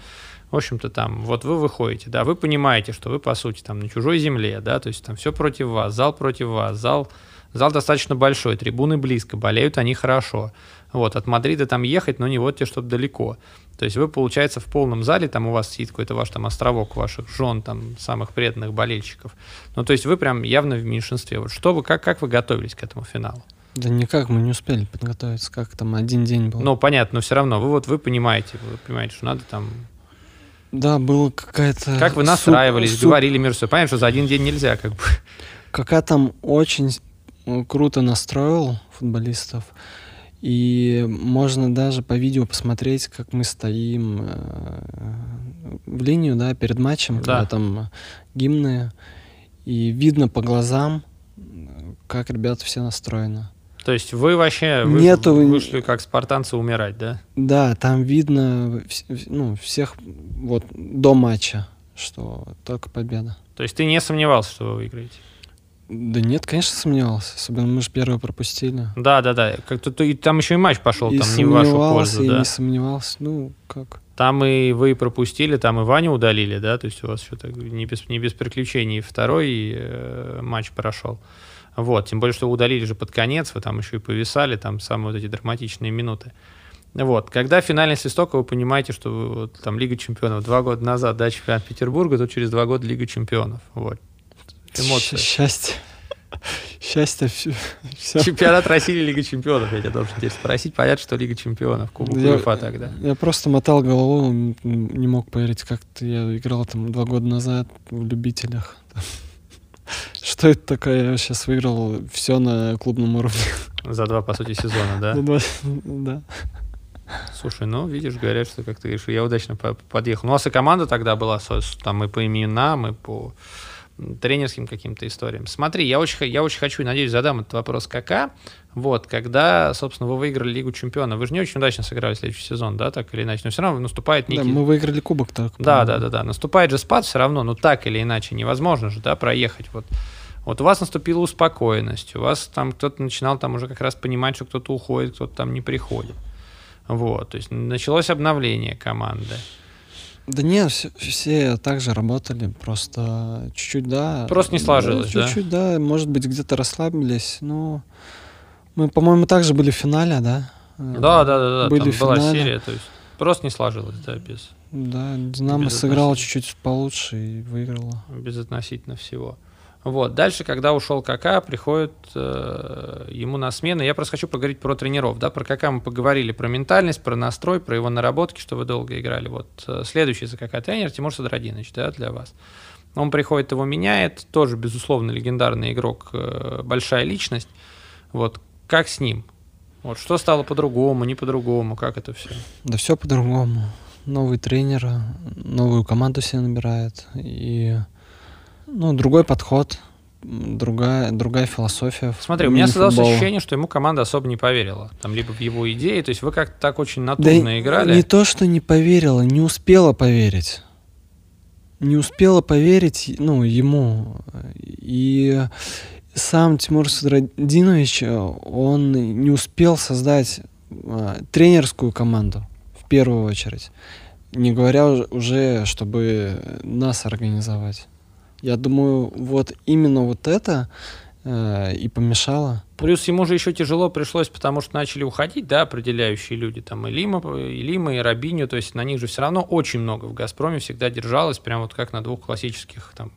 в общем-то, там, вот вы выходите, да, вы понимаете, что вы, по сути, там, на чужой земле, да, то есть там все против вас, зал против вас, зал, зал достаточно большой, трибуны близко, болеют они хорошо. Вот, от Мадрида там ехать, но не вот тебе что-то далеко. То есть вы, получается, в полном зале, там у вас сидит какой-то ваш там островок ваших жен, там, самых преданных болельщиков. Ну, то есть вы прям явно в меньшинстве. Вот что вы, как, как вы готовились к этому финалу? Да никак, мы не успели подготовиться, как там один день был. Ну, понятно, но все равно, вы вот вы понимаете, вы понимаете, что надо там... Да, была какая-то... Как вы суп- настраивались, суп- говорили между собой. Понятно, что за один день нельзя, как бы. Кака там очень круто настроил футболистов. И можно даже по видео посмотреть, как мы стоим э, в линию, да, перед матчем, когда Да. там э, гимны. И видно по глазам, э, как ребята все настроены. То есть вы вообще вы- Нету- вышли как спартанцы умирать, да? Да, там видно ну, всех вот до матча, что только победа. То есть ты не сомневался, что вы выиграете? Да нет, конечно, сомневался. Особенно мы же первые пропустили. Да, да, да. Как-то то- и там еще и матч пошел, и там не в вашу пользу, и да? не сомневался. Ну, как? Там и вы пропустили, там и Ваню удалили, да, то есть у вас что-то не без, не без приключений второй э, матч прошел. Вот, тем более, что удалили же под конец, вы там еще и повисали, там самые вот эти драматичные минуты. Вот, когда финальный свисток, вы понимаете, что вы, вот, там Лига Чемпионов два года назад, да, чемпионат Петербурга, тут через два года Лига Чемпионов, вот. Эмоции. Счастье. Счастье. Все. Чемпионат России или Лига Чемпионов, я тебя должен теперь спросить, понятно, что Лига Чемпионов, Кубок Я- УЕФА тогда. Я просто мотал головой, м, не мог поверить, как-то я играл там два года назад в любителях. (laughs) Что это такое? Я сейчас выиграл все на клубном уровне. За два, по сути, сезона, да? Два- Да. Слушай, ну, видишь, говорят, что, как ты говоришь, я удачно по- подъехал. Ну, у нас и команда тогда была, там и по именам, и по тренерским каким-то историям. Смотри, я очень, я очень хочу и надеюсь задам этот вопрос КК. Вот, когда, собственно, вы выиграли Лигу Чемпионов, вы же не очень удачно сыграли следующий сезон, да, так или иначе, но все равно наступает Да, некий... мы выиграли кубок только. Да, да, да, да. Наступает же спад все равно, ну так или иначе невозможно же, да, проехать. Вот, вот у вас наступила успокоенность, у вас там кто-то начинал там уже как раз понимать, что кто-то уходит, кто-то там не приходит. Вот, то есть началось обновление команды. Да нет, все, все так же работали, просто чуть-чуть, да. Просто не сложилось, да? Чуть-чуть, да, может быть, где-то расслабились, но мы, по-моему, также были в финале, да? Э, Да, да, да, да, Были там в была финале. серия, то есть просто не сложилось, да, без, Да, Динамо отношений. чуть-чуть получше и выиграла. без относительно всего. Вот. Дальше, когда ушел Кака, приходит э, ему на смену. Я просто хочу поговорить про тренеров. Да? Про Кака мы поговорили, про ментальность, про настрой, про его наработки, что вы долго играли. Вот э, следующий за Кака тренер Тимур Садрадинович, да, для вас. Он приходит, его меняет. Тоже, безусловно, легендарный игрок, э, большая личность. Вот. Как с ним? Вот что стало по-другому, не по-другому, как это все? Да все по-другому. Новый тренер, новую команду себе набирает. И ну, другой подход, другая, другая философия. Смотри, у меня создалось ощущение, что ему команда особо не поверила. Там либо в его идеи, то есть вы как-то так очень Да натужно играли. Не то, что не поверила, не успела поверить. Не успела поверить, ну, ему. И сам Тимур Садрадинович, э, он не успел создать а, тренерскую команду в первую очередь. Не говоря уж- уже, чтобы нас организовать. Я думаю, вот именно вот это э, и помешало. Плюс ему же еще тяжело пришлось, потому что начали уходить, да, определяющие люди, там и Лима, и Лима, и Рабиню, то есть на них же все равно очень много в «Газпроме» всегда держалось, прям вот как на двух классических там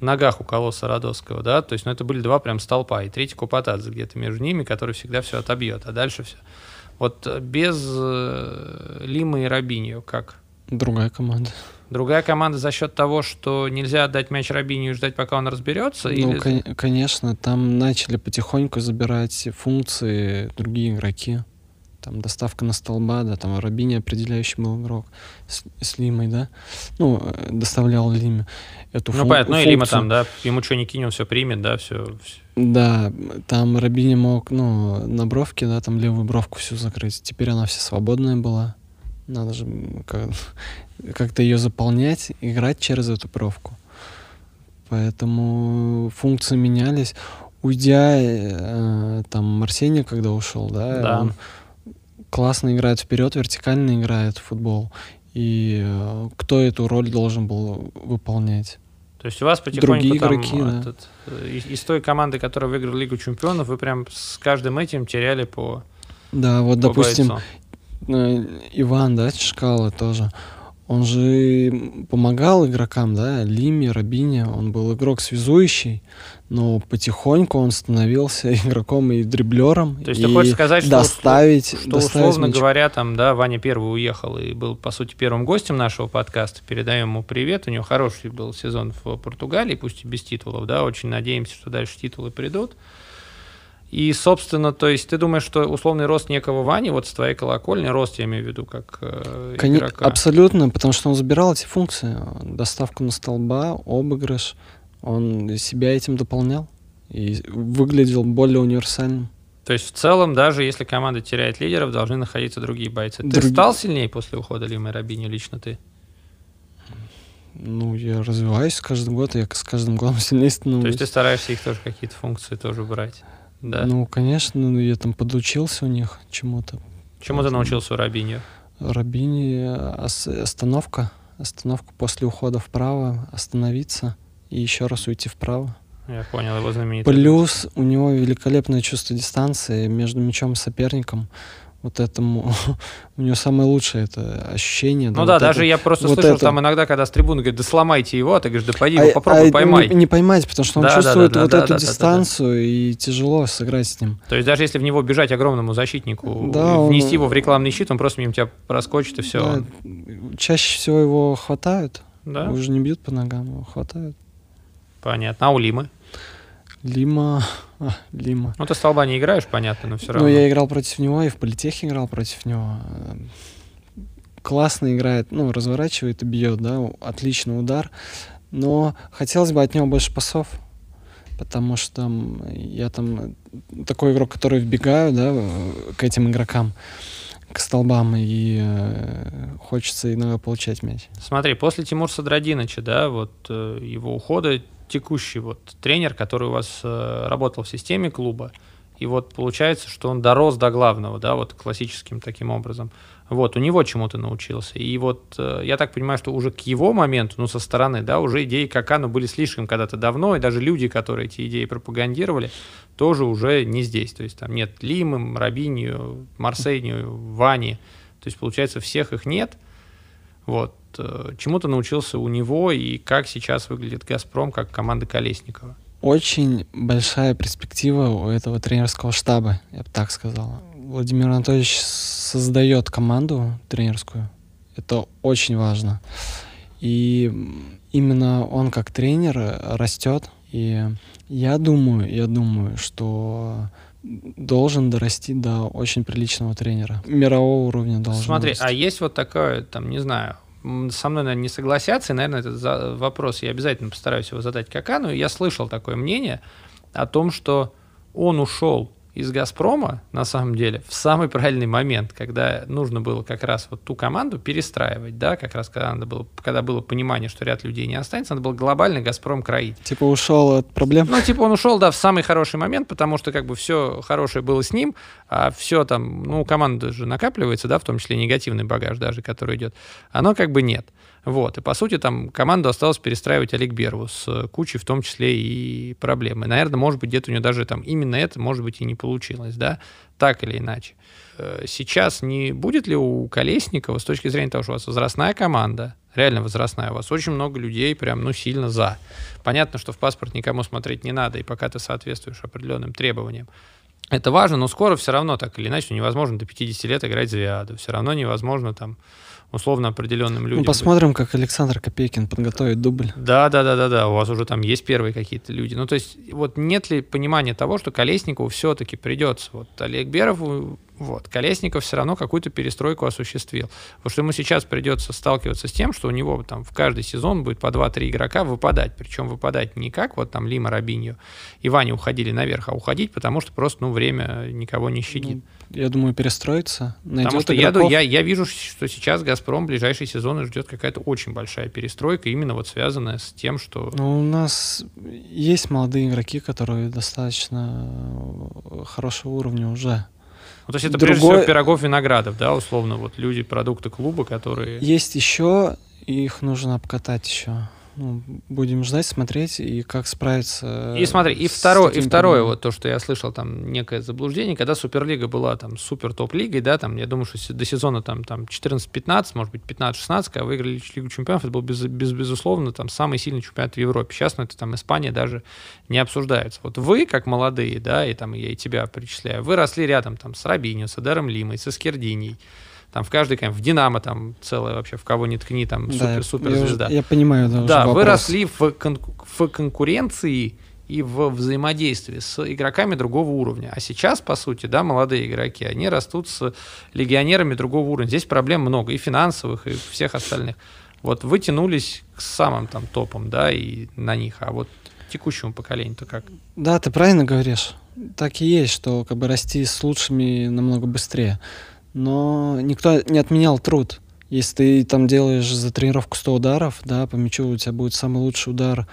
ногах у колосса Родовского, да, то есть, ну, это были два прям столпа, и третий Купатадзе где-то между ними, который всегда все отобьет, а дальше все. Вот без э, Лимы и Рабинью как? Другая команда. Другая команда за счет того, что нельзя отдать мяч Рабинию и ждать, пока он разберется? Ну, или... кон- конечно, там начали потихоньку забирать функции другие игроки. там доставка на столба, да, там Рабини определяющий был игрок с, с Лимой, да, ну, э, доставлял Лиме эту Ну, понятно, ну и Лима там, да, ему что не кинь, он все примет, да, все. Да, там Рабини мог, ну, на бровке, да, там левую бровку всю закрыть. Теперь она вся свободная была. Надо же как- как-то ее заполнять, играть через эту бровку. Поэтому функции менялись. Уйдя, э, там, Марсений, когда ушел, да, Да. он классно играет вперед, вертикально играет в футбол. И э, кто эту роль должен был выполнять? То есть у вас потихоньку Другие там игроки, да. этот, э, из, из той команды, которая выиграла Лигу Чемпионов, вы прям с каждым этим теряли по, Да, вот, по допустим, бойцу. э, Иван, да, Чешкало тоже. Он же помогал игрокам, да, Лиме, Рабине. Он был игрок связующий, но потихоньку он становился (laughs) игроком и дриблером. То есть и ты хочешь сказать, что доставить, Что, доставить условно мяч. говоря, там, да, Ваня первый уехал и был, по сути, первым гостем нашего подкаста. Передаем ему привет. У него хороший был сезон в Португалии, пусть и без титулов, да. Очень надеемся, что дальше титулы придут. И, собственно, то есть ты думаешь, что условный рост некого Вани, вот с твоей колокольни, рост, я имею в виду, как э, Кони- игрока. Абсолютно, потому что он забирал эти функции. Доставку на столба, обыгрыш. Он себя этим дополнял и выглядел более универсальным. То есть, в целом, даже если команда теряет лидеров, должны находиться другие бойцы. Ты Други- стал сильнее после ухода Лимы Рабини, лично ты? Ну, я развиваюсь с каждым годом, я с каждым годом (laughs) сильнее становлюсь. То есть ты стараешься их тоже какие-то функции тоже брать? Да. Ну, конечно, ну, я там подучился у них чему-то. Чему ты научился у? Рабини ос- остановка, остановка после ухода вправо, остановиться и еще раз уйти вправо. Я понял, его знаменитый. Плюс у него великолепное чувство дистанции между мячом и соперником. Вот этому (laughs) у него самое лучшее это ощущение. Ну вот да, это- даже я просто вот слышал это. там иногда, когда с трибуны говорят, да сломайте его, а ты говоришь, да пойди А- его попробуй а поймай. Не, не поймать, потому что он Да, да, чувствует да, вот да, эту да, да, да, да. дистанцию и тяжело сыграть с ним. То есть даже если в него бежать огромному защитнику, Да, и он- внести его в рекламный щит, он просто мимо тебя проскочит и все. Да, чаще всего его хватают, Да, уже не бьют по ногам, его хватают. понятно. А у Лимы? Лима, а, Лима. Ну ты столба не играешь, понятно, но все равно. Ну, я играл против него, и в политехе играл против него. Классно играет, ну, разворачивает и бьет, да, отличный удар. Но хотелось бы от него больше пасов, потому что я там такой игрок, который вбегаю, да, к этим игрокам, к столбам, и э, хочется иногда получать мяч. Смотри, после Тимура Садрадиновича, да, вот э, его ухода, текущий вот тренер, который у вас э, работал в системе клуба, и вот получается, что он дорос до главного, да, вот классическим таким образом. Вот, у него чему-то научился. И вот э, я так понимаю, что уже к его моменту, ну, со стороны, да, уже идеи Какану были слишком когда-то давно, и даже люди, которые эти идеи пропагандировали, тоже уже не здесь. То есть там нет Лимы, Рабинью, Марсению, Вани. То есть, получается, всех их нет. Вот. Э, Чему-то научился у него, и как сейчас выглядит «Газпром» как команда Колесникова. Очень большая перспектива у этого тренерского штаба, я бы так сказал. Владимир Анатольевич создает команду тренерскую. Это очень важно. И именно он как тренер растет. И я думаю, я думаю, что должен дорасти до очень приличного тренера. Мирового уровня должен Смотри, вырасти. а есть вот такое, там, не знаю, со мной, наверное, не согласятся, и, наверное, этот вопрос я обязательно постараюсь его задать Какану. Я слышал такое мнение о том, что он ушел из «Газпрома», на самом деле, в самый правильный момент, когда нужно было как раз вот ту команду перестраивать, да, как раз когда, надо было, когда было понимание, что ряд людей не останется, надо было глобальный «Газпром» кроить. Типа ушел от проблем. Ну, типа он ушел, да, в самый хороший момент, потому что как бы все хорошее было с ним, а все там, ну, у команды же накапливается, да, в том числе негативный багаж даже, который идет, оно как бы нет. Вот, и по сути там команду осталось перестраивать Олег Берву с э, кучей в том числе и проблем. И, наверное, может быть, где-то у него даже там именно это, может быть, и не получилось, да, так или иначе. Э, Сейчас не будет ли у Колесникова, с точки зрения того, что у вас возрастная команда, реально возрастная, у вас очень много людей прям, ну, сильно за. Понятно, что в паспорт никому смотреть не надо, и пока ты соответствуешь определенным требованиям. Это важно, но скоро все равно так или иначе невозможно до 50 лет играть за Виаду. Все равно невозможно там условно определенным людям. Ну, посмотрим, как Александр Копейкин подготовит дубль. Да, да, да, да, да. У вас уже там есть первые какие-то люди. Ну, то есть, вот нет ли понимания того, что Колесникову все-таки придется. Вот Олег Беров, Вот. Колесников все равно какую-то перестройку осуществил. Потому что ему сейчас придется сталкиваться с тем, что у него там в каждый сезон будет по 2-3 игрока выпадать. Причем выпадать не как вот там Лима, Рабиньо и Ваня уходили наверх, а уходить, потому что просто ну, время никого не щадит. Ну, я думаю, перестроиться. Потому что игроков... я, я, я вижу, что сейчас «Газпром» в ближайшие сезоны ждет какая-то очень большая перестройка, именно вот связанная с тем, что... Ну, у нас есть молодые игроки, которые достаточно хорошего уровня уже. Ну, то есть это Другой... прежде всего пирогов виноградов, да, условно, вот люди, продукты клуба, которые... Есть еще, их нужно обкатать еще ну, будем ждать, смотреть и как справиться. И смотри, и второе, и второе вот то, что я слышал там некое заблуждение, когда Суперлига была там супер топ-лигой, да, там я думаю, что до сезона там там 14-15, может быть 15-16, когда выиграли Лигу чемпионов, это был без, без, безусловно там самый сильный чемпионат в Европе. Сейчас, ну это там Испания даже не обсуждается. Вот вы как молодые, да, и там я и тебя причисляю, вы росли рядом там с Рабинью, с Эдером Лимой, со Скирдиней там в каждой, в Динамо там целое вообще, в кого не ткни, там супер, да, супер я, звезда. Я, понимаю, да. Да, вы росли в, кон- в конкуренции и в взаимодействии с игроками другого уровня. А сейчас, по сути, да, молодые игроки, они растут с легионерами другого уровня. Здесь проблем много, и финансовых, и всех остальных. Вот вы тянулись к самым там топам, да, и на них, а вот текущему поколению-то как? Да, ты правильно говоришь. Так и есть, что как бы расти с лучшими намного быстрее но никто не отменял труд. Если ты там делаешь за тренировку 100 ударов, да, по мячу у тебя будет самый лучший удар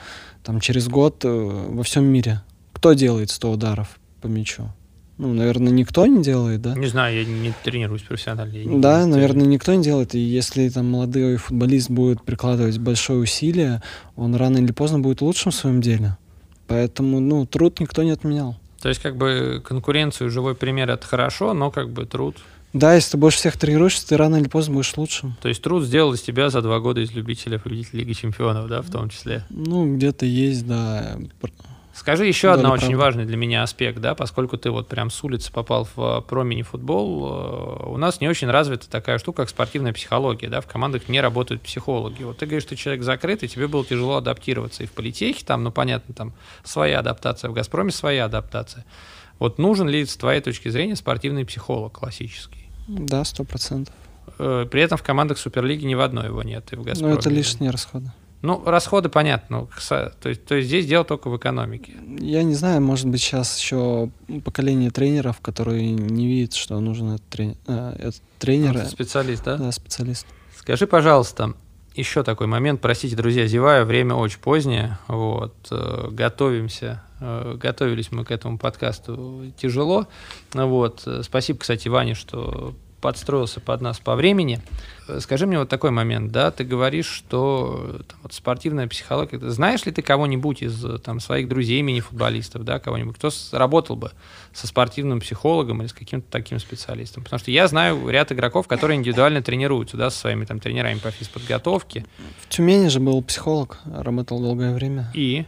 там через год э, во всем мире. Кто делает 100 ударов по мячу? Ну, наверное, никто не делает, да? Не знаю, я не тренируюсь профессионально. Не да, не наверное, никто не делает. И если там молодой футболист будет прикладывать большое усилие, он рано или поздно будет лучшим в своем деле. Поэтому, ну, труд никто не отменял. То есть, как бы конкуренцию, живой пример это хорошо, но как бы труд да, если ты больше всех тренируешься, ты рано или поздно будешь лучшим. То есть труд сделал из тебя за два года из любителя победителя Лиги Чемпионов, да, в том числе? Ну, где-то есть, да. Скажи еще да, одна очень важный для меня аспект, да, поскольку ты вот прям с улицы попал в э, про-мини-футбол, э, у нас не очень развита такая штука, как спортивная психология, да, в командах не работают психологи. Вот ты говоришь, что человек закрытый, тебе было тяжело адаптироваться и в политехе, там, ну, понятно, там своя адаптация, в «Газпроме» своя адаптация. Вот нужен ли с твоей точки зрения спортивный психолог классический? Да, сто процентов. Э, при этом в командах Суперлиги ни в одной его нет, и в «Газпроме». Ну, это лишние расходы. Ну, расходы понятно. То есть, то есть здесь дело только в экономике. Я не знаю, может быть, сейчас еще поколение тренеров, которые не видят, что нужен этот, трени... э, этот тренер. Это специалист, да? Да, специалист. Скажи, пожалуйста, еще такой момент. Простите, друзья, зеваю, время очень позднее. Вот, э, готовимся готовились мы к этому подкасту тяжело. Вот. Спасибо, кстати, Ване, что подстроился под нас по времени. Скажи мне вот такой момент, да, ты говоришь, что там, вот, спортивная психология, знаешь ли ты кого-нибудь из там, своих друзей мини-футболистов, да, кого-нибудь, кто работал бы со спортивным психологом или с каким-то таким специалистом? Потому что я знаю ряд игроков, которые индивидуально тренируются, да, со своими там тренерами по физподготовке. В Тюмени же был психолог, работал долгое время. И?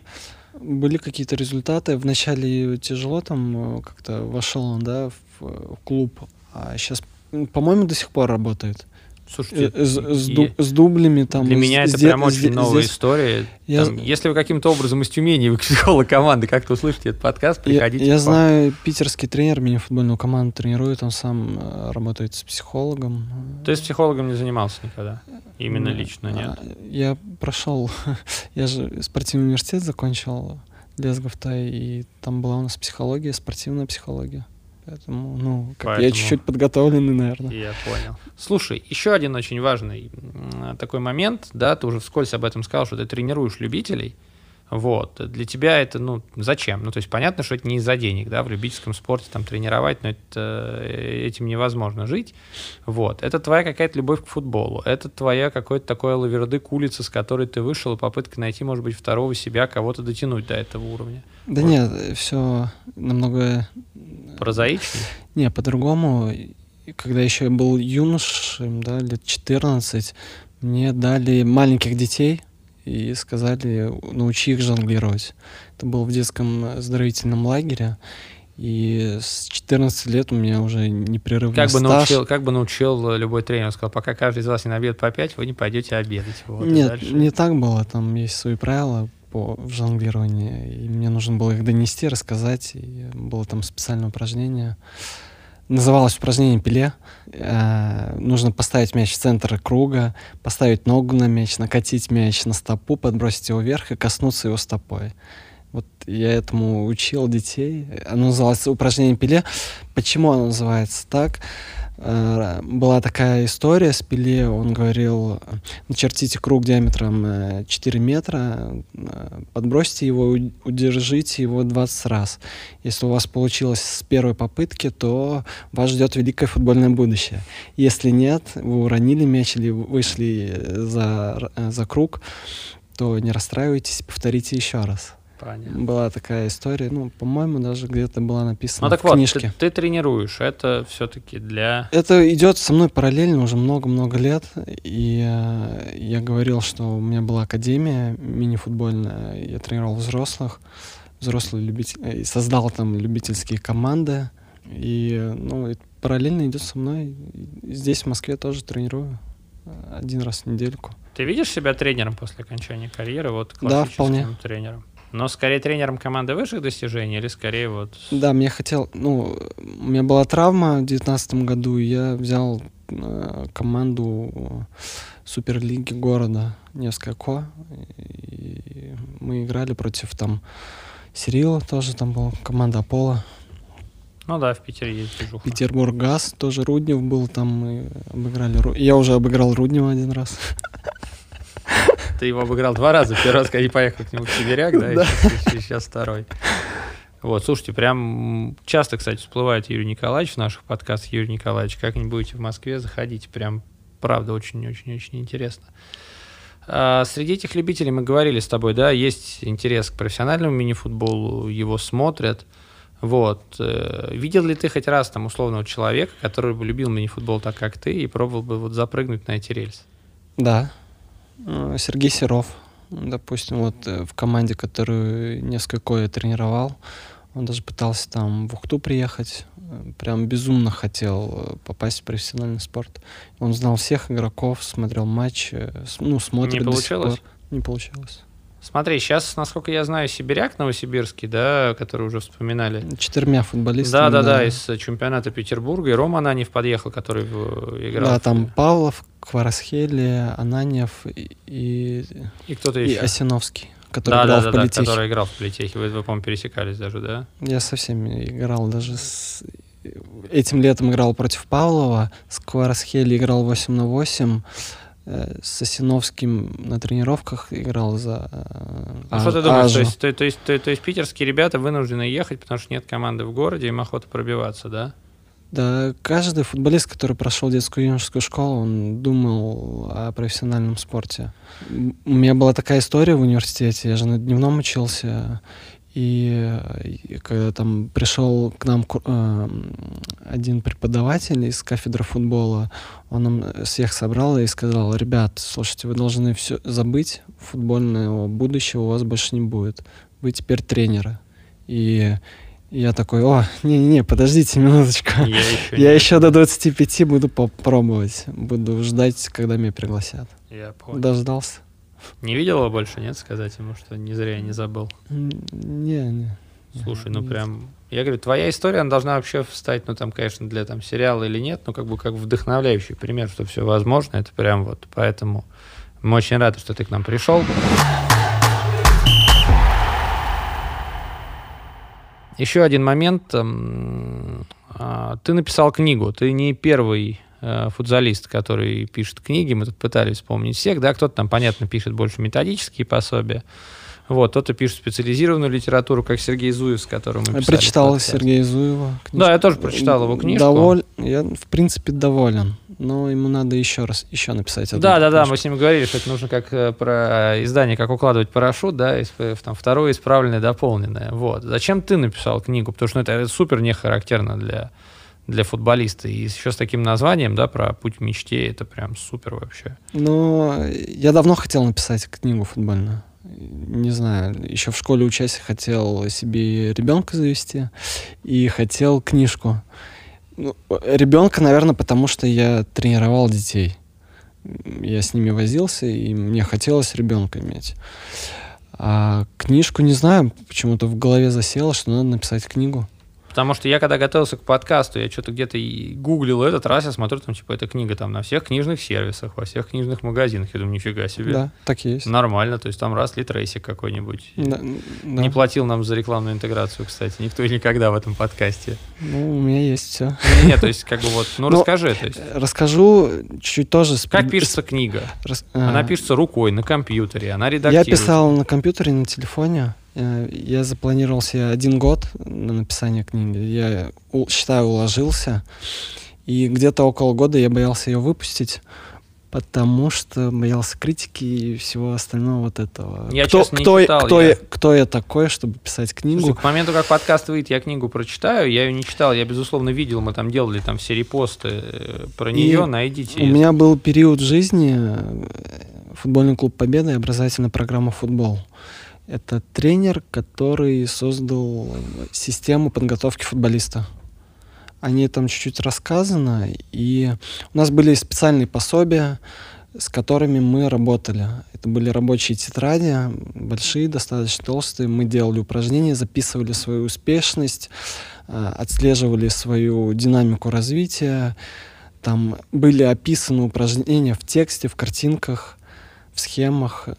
Были какие-то результаты. Вначале тяжело там э, как-то вошел он, да, в, в клуб, а сейчас, по-моему, до сих пор работает. Слушайте, э, с, с, ду, с дублями там. Для меня это прям очень новая здесь... история. Я... Там, если вы каким-то образом из Тюмени, вы психолог команды, как-то услышите этот подкаст, приходите. Я, я знаю, питерский тренер мини-футбольную команду тренирует, он сам э, работает с психологом. То есть психологом не занимался никогда? Именно ну, лично нет? А, я прошел, (laughs) я же спортивный университет закончил, Лесговта, и там была у нас психология, спортивная психология. Поэтому, ну, как Поэтому... я чуть-чуть подготовленный, наверное. Я понял. Слушай, еще один очень важный такой момент, да, ты уже вскользь об этом сказал, что ты тренируешь любителей. Вот. Для тебя это, ну, зачем? Ну, то есть понятно, что это не из-за денег, да, в любительском спорте там тренировать, но это, э, этим невозможно жить. Вот. Это твоя какая-то любовь к футболу. Это твоя какой-то такой лавердык улицы, с которой ты вышел, и попытка найти, может быть, второго себя, кого-то дотянуть до этого уровня. Да вот. нет, все намного... Прозаичнее? Не, по-другому. Когда еще я был юношем, да, лет 14, мне дали маленьких детей — и сказали, научи их жонглировать. Это было в детском оздоровительном лагере. И с 14 лет у меня уже непрерывный как бы стаж. Научил, как бы научил любой тренер, сказал, пока каждый из вас не набьет по 5, вы не пойдете обедать. Вот, Нет, не так было. Там есть свои правила по жонглированию. И мне нужно было их донести, рассказать. И было там специальное упражнение. Называлось упражнение пиле. Э, нужно поставить мяч в центр круга, поставить ногу на мяч, накатить мяч на стопу, подбросить его вверх и коснуться его стопой. Вот я этому учил детей. Оно называется упражнение пиле. Почему оно называется так? Э, была такая история с Пеле, он говорил, начертите круг диаметром 4 э, метра, э, подбросьте его, удержите его 20 раз. Если у вас получилось с первой попытки, то вас ждет великое футбольное будущее. Если нет, вы уронили мяч или вышли за, за круг, то не расстраивайтесь, повторите еще раз. Понятно. Была такая история, ну, по-моему, даже где-то была написана ну, так в вот, книжке. Ты, ты тренируешь, это все-таки для... Это идет со мной параллельно уже много-много лет, и э, я говорил, что у меня была академия мини-футбольная, я тренировал взрослых, взрослые любители, и создал там любительские команды, и, ну, параллельно идет со мной. Здесь, в Москве, тоже тренирую один раз в недельку. Ты видишь себя тренером после окончания карьеры, вот классическим да, вполне. тренером? Но скорее тренером команды высших достижений или скорее вот... Да, мне хотел... Ну, у меня была травма в девятнадцатом году, и я взял э, команду Суперлиги города Невская. И мы играли против там Сирила тоже там был, команда Аполло. Ну да, в Питере есть движуха. Петербург Газ, тоже Руднев был, там мы обыграли... Я уже обыграл Руднева один раз. (laughs) (laughs) Ты его обыграл два раза. Первый раз, когда поехал к нему в Сибиряк, да, и сейчас второй. Вот, слушайте, прям часто, кстати, всплывает Юрий Николаевич в наших подкастах. Юрий Николаевич, как-нибудь будете в Москве, заходите. Прям, правда, очень-очень-очень интересно. А, среди этих любителей мы говорили с тобой, да, есть интерес к профессиональному мини-футболу, его смотрят. Вот. Э, видел ли ты хоть раз там условного человека, который бы любил мини-футбол так, как ты, и пробовал бы вот запрыгнуть на эти рельсы? Да, Сергей Серов, допустим, вот э, в команде, которую несколько я тренировал, он даже пытался там в Ухту приехать, э, прям безумно хотел попасть в профессиональный спорт. Он знал всех игроков, смотрел матч, ну, смотрит Не получилось? Не получилось. Смотри, сейчас, насколько я знаю, Сибиряк новосибирский, да, который уже вспоминали. Четырьмя футболистами. Да, да, да, из чемпионата Петербурга. И Рома Ананьев подъехал, который играл. Да, там Павлов, Кварасхели, Ананьев и... И кто-то еще. И Осиновский который да, играл да, в политехе. Да, который играл в политехе. Вы, вы по-моему, пересекались даже, да? Я со всеми играл, даже с... Этим летом играл против Павлова, с Кварасхели играл 8 на 8, Э, с Осиновским на тренировках играл за А, а что ты думаешь, то есть, то, то, есть, то, то есть питерские ребята вынуждены ехать, потому что нет команды в городе, им охота пробиваться, да? Да, каждый футболист, который прошел детскую юношескую школу, он думал о профессиональном спорте. У меня была такая история в университете, я же на дневном учился, и, и когда там пришел к нам э, один преподаватель из кафедры футбола, он нам всех собрал и сказал, ребят, слушайте, вы должны все забыть, футбольного будущего у вас больше не будет. Вы теперь тренеры. И я такой, о, не-не-не, подождите минуточку. Я еще, я еще до 25 буду попробовать. Буду ждать, когда меня пригласят. Я понял. Дождался. Не видел его больше, нет? Сказать ему, что не зря я не забыл. Не, не. Слушай, ну прям... Я говорю, твоя история, она должна вообще встать, ну там, конечно, для там сериала или нет, но как бы как вдохновляющий пример, что все возможно. Это прям вот поэтому мы очень рады, что ты к нам пришел. Еще один момент. А, ты написал книгу. Ты не первый футзалист, который пишет книги, мы тут пытались вспомнить всех, да, кто-то там, понятно, пишет больше методические пособия, вот, кто-то пишет специализированную литературу, как Сергей Зуев, с которым мы писали. Я прочитал Сергея Зуева. Книжку. Да, я тоже прочитал его книжку. Доволь... Я, в принципе, доволен. Но ему надо еще раз, еще написать одну Да, да, да, мы с ним говорили, что это нужно как э, про издание, как укладывать парашют, да, из, там, второе исправленное, дополненное. Вот. Зачем ты написал книгу? Потому что ну, это супер не характерно для для футболиста. И еще с таким названием, да, про путь мечте, это прям супер вообще. Ну, я давно хотел написать книгу футбольную. Не знаю, еще в школе учась хотел себе ребенка завести и хотел книжку. Ну, ребенка, наверное, потому что я тренировал детей. Я с ними возился, и мне хотелось ребенка иметь. А книжку не знаю, почему-то в голове засело, что надо написать книгу. Потому что я когда готовился к подкасту, я что-то где-то и гуглил этот раз, я смотрю, там типа эта книга там на всех книжных сервисах, во всех книжных магазинах. Я думаю, нифига себе. Да, так и есть. Нормально, то есть там раз литрейсик какой-нибудь. Да, Не да. платил нам за рекламную интеграцию, кстати, никто и никогда в этом подкасте. Ну, у меня есть все. Нет, то есть как бы вот, ну (laughs) Ну, расскажи, то есть. Расскажу чуть-чуть тоже. с- Как пишется книга? рас- Она а, пишется рукой, на компьютере, она Я редактируется. писал на компьютере, на телефоне. Э, Я запланировал себе один год на написание книги. Я, считаю, уложился. И где-то около года я боялся ее выпустить, потому что боялся критики и всего остального вот этого. Я, кто, честно, не кто, читал, кто, я- я... кто я такой, чтобы писать книгу? Слушай, к моменту, как подкаст выйдет, я книгу прочитаю. Я ее не читал, я, безусловно, видел, мы там делали там все репосты э, про И нее, найдите. У меня был период жизни э, футбольный клуб Победа и образовательная программа «Футбол». Это тренер, который создал систему подготовки футболиста. О ней там чуть-чуть рассказано, и у нас были специальные пособия, с которыми мы работали. Это были рабочие тетради, большие, достаточно толстые. Мы делали упражнения, записывали свою успешность, э, отслеживали свою динамику развития. Там были описаны упражнения в тексте, в картинках, в схемах. Э,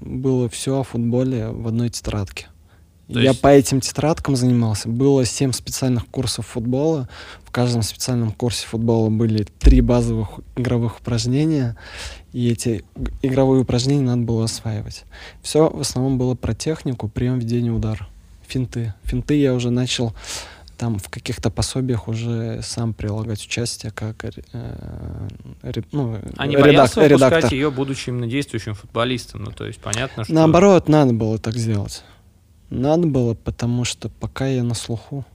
Было все о футболе в одной тетрадке. То Я есть- по этим тетрадкам занимался. Было семь специальных курсов футбола. В каждом специальном курсе футбола были три базовых игровых упражнения. И эти игровые упражнения надо было осваивать. Все в основном было про технику, прием ведения удара. Финты. Финты я уже начал там в каких-то пособиях уже сам прилагать участие как э, ре- ну, А не редак- боялся выпускать редактор. ее, будучи именно действующим футболистом? Ну, то есть понятно, что... Наоборот, надо было так сделать. Надо было, потому что пока я на слуху.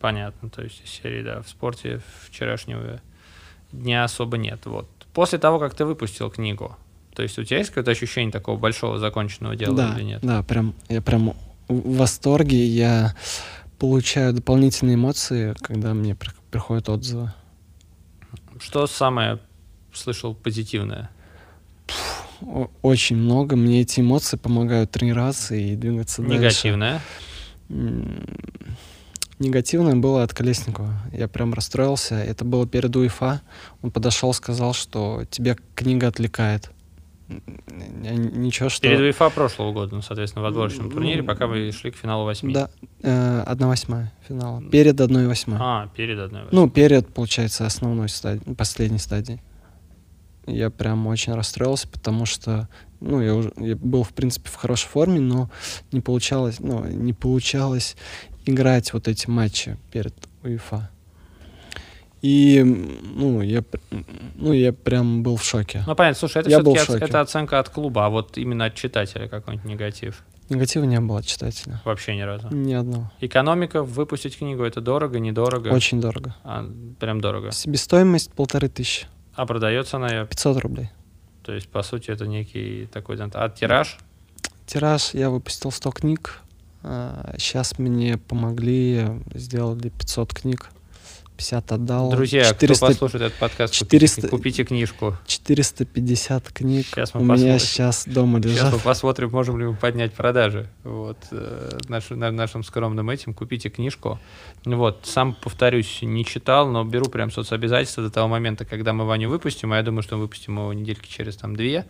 Понятно, то есть из серии, да, в спорте вчерашнего дня особо нет. Вот. После того, как ты выпустил книгу, то есть у тебя есть какое-то ощущение такого большого законченного дела да, или нет? да, прям я прям в восторге. Я получаю дополнительные эмоции, когда мне при- приходят отзывы. Что самое слышал позитивное? О- Очень много. Мне эти эмоции помогают тренироваться и двигаться дальше. Негативное? Негативное было от Колесникова. Я прям расстроился. Это было перед УЕФА. Он подошел, сказал, что тебя книга отвлекает. Ничего, что... Перед УЕФА прошлого года, ну, соответственно, в отборочном Ну, турнире, пока вы шли к финалу восьми. Да, э, одна восьмая финала. Перед одной восьмой. А, перед одной восьмой. Ну, перед, получается, основной стадией, последней стадией. Я прям очень расстроился, потому что, ну, я уже я был, в принципе, в хорошей форме, но не получалось, ну, не получалось играть вот эти матчи перед УЕФА. И, ну, я, ну, я прям был в шоке. Ну, понятно, слушай, это Я все-таки шоке. это оценка от клуба, а вот именно от читателя какой-нибудь негатив. Негатива не было от читателя. Вообще ни разу. Ни одного. Экономика, выпустить книгу, это дорого, недорого? Очень дорого. А, прям дорого. Себестоимость полторы тысячи. А продается она, 500 рублей. то есть, по сути, это некий такой... А тираж? Тираж я выпустил 100 книг. Сейчас мне помогли, сделали 500 книг. 50 отдал. Друзья, 400, кто послушает этот подкаст, 400 купите, купите книжку. 450 книг мы у меня посмотрим. сейчас дома Сейчас лежат. мы посмотрим, можем ли мы поднять продажи. Вот, э, наш- на нашим скромным этим. Купите книжку. Вот, сам, повторюсь, не читал, но беру прям соцобязательства до того момента, когда мы Ваню выпустим, а я думаю, что мы выпустим его недельки через там две.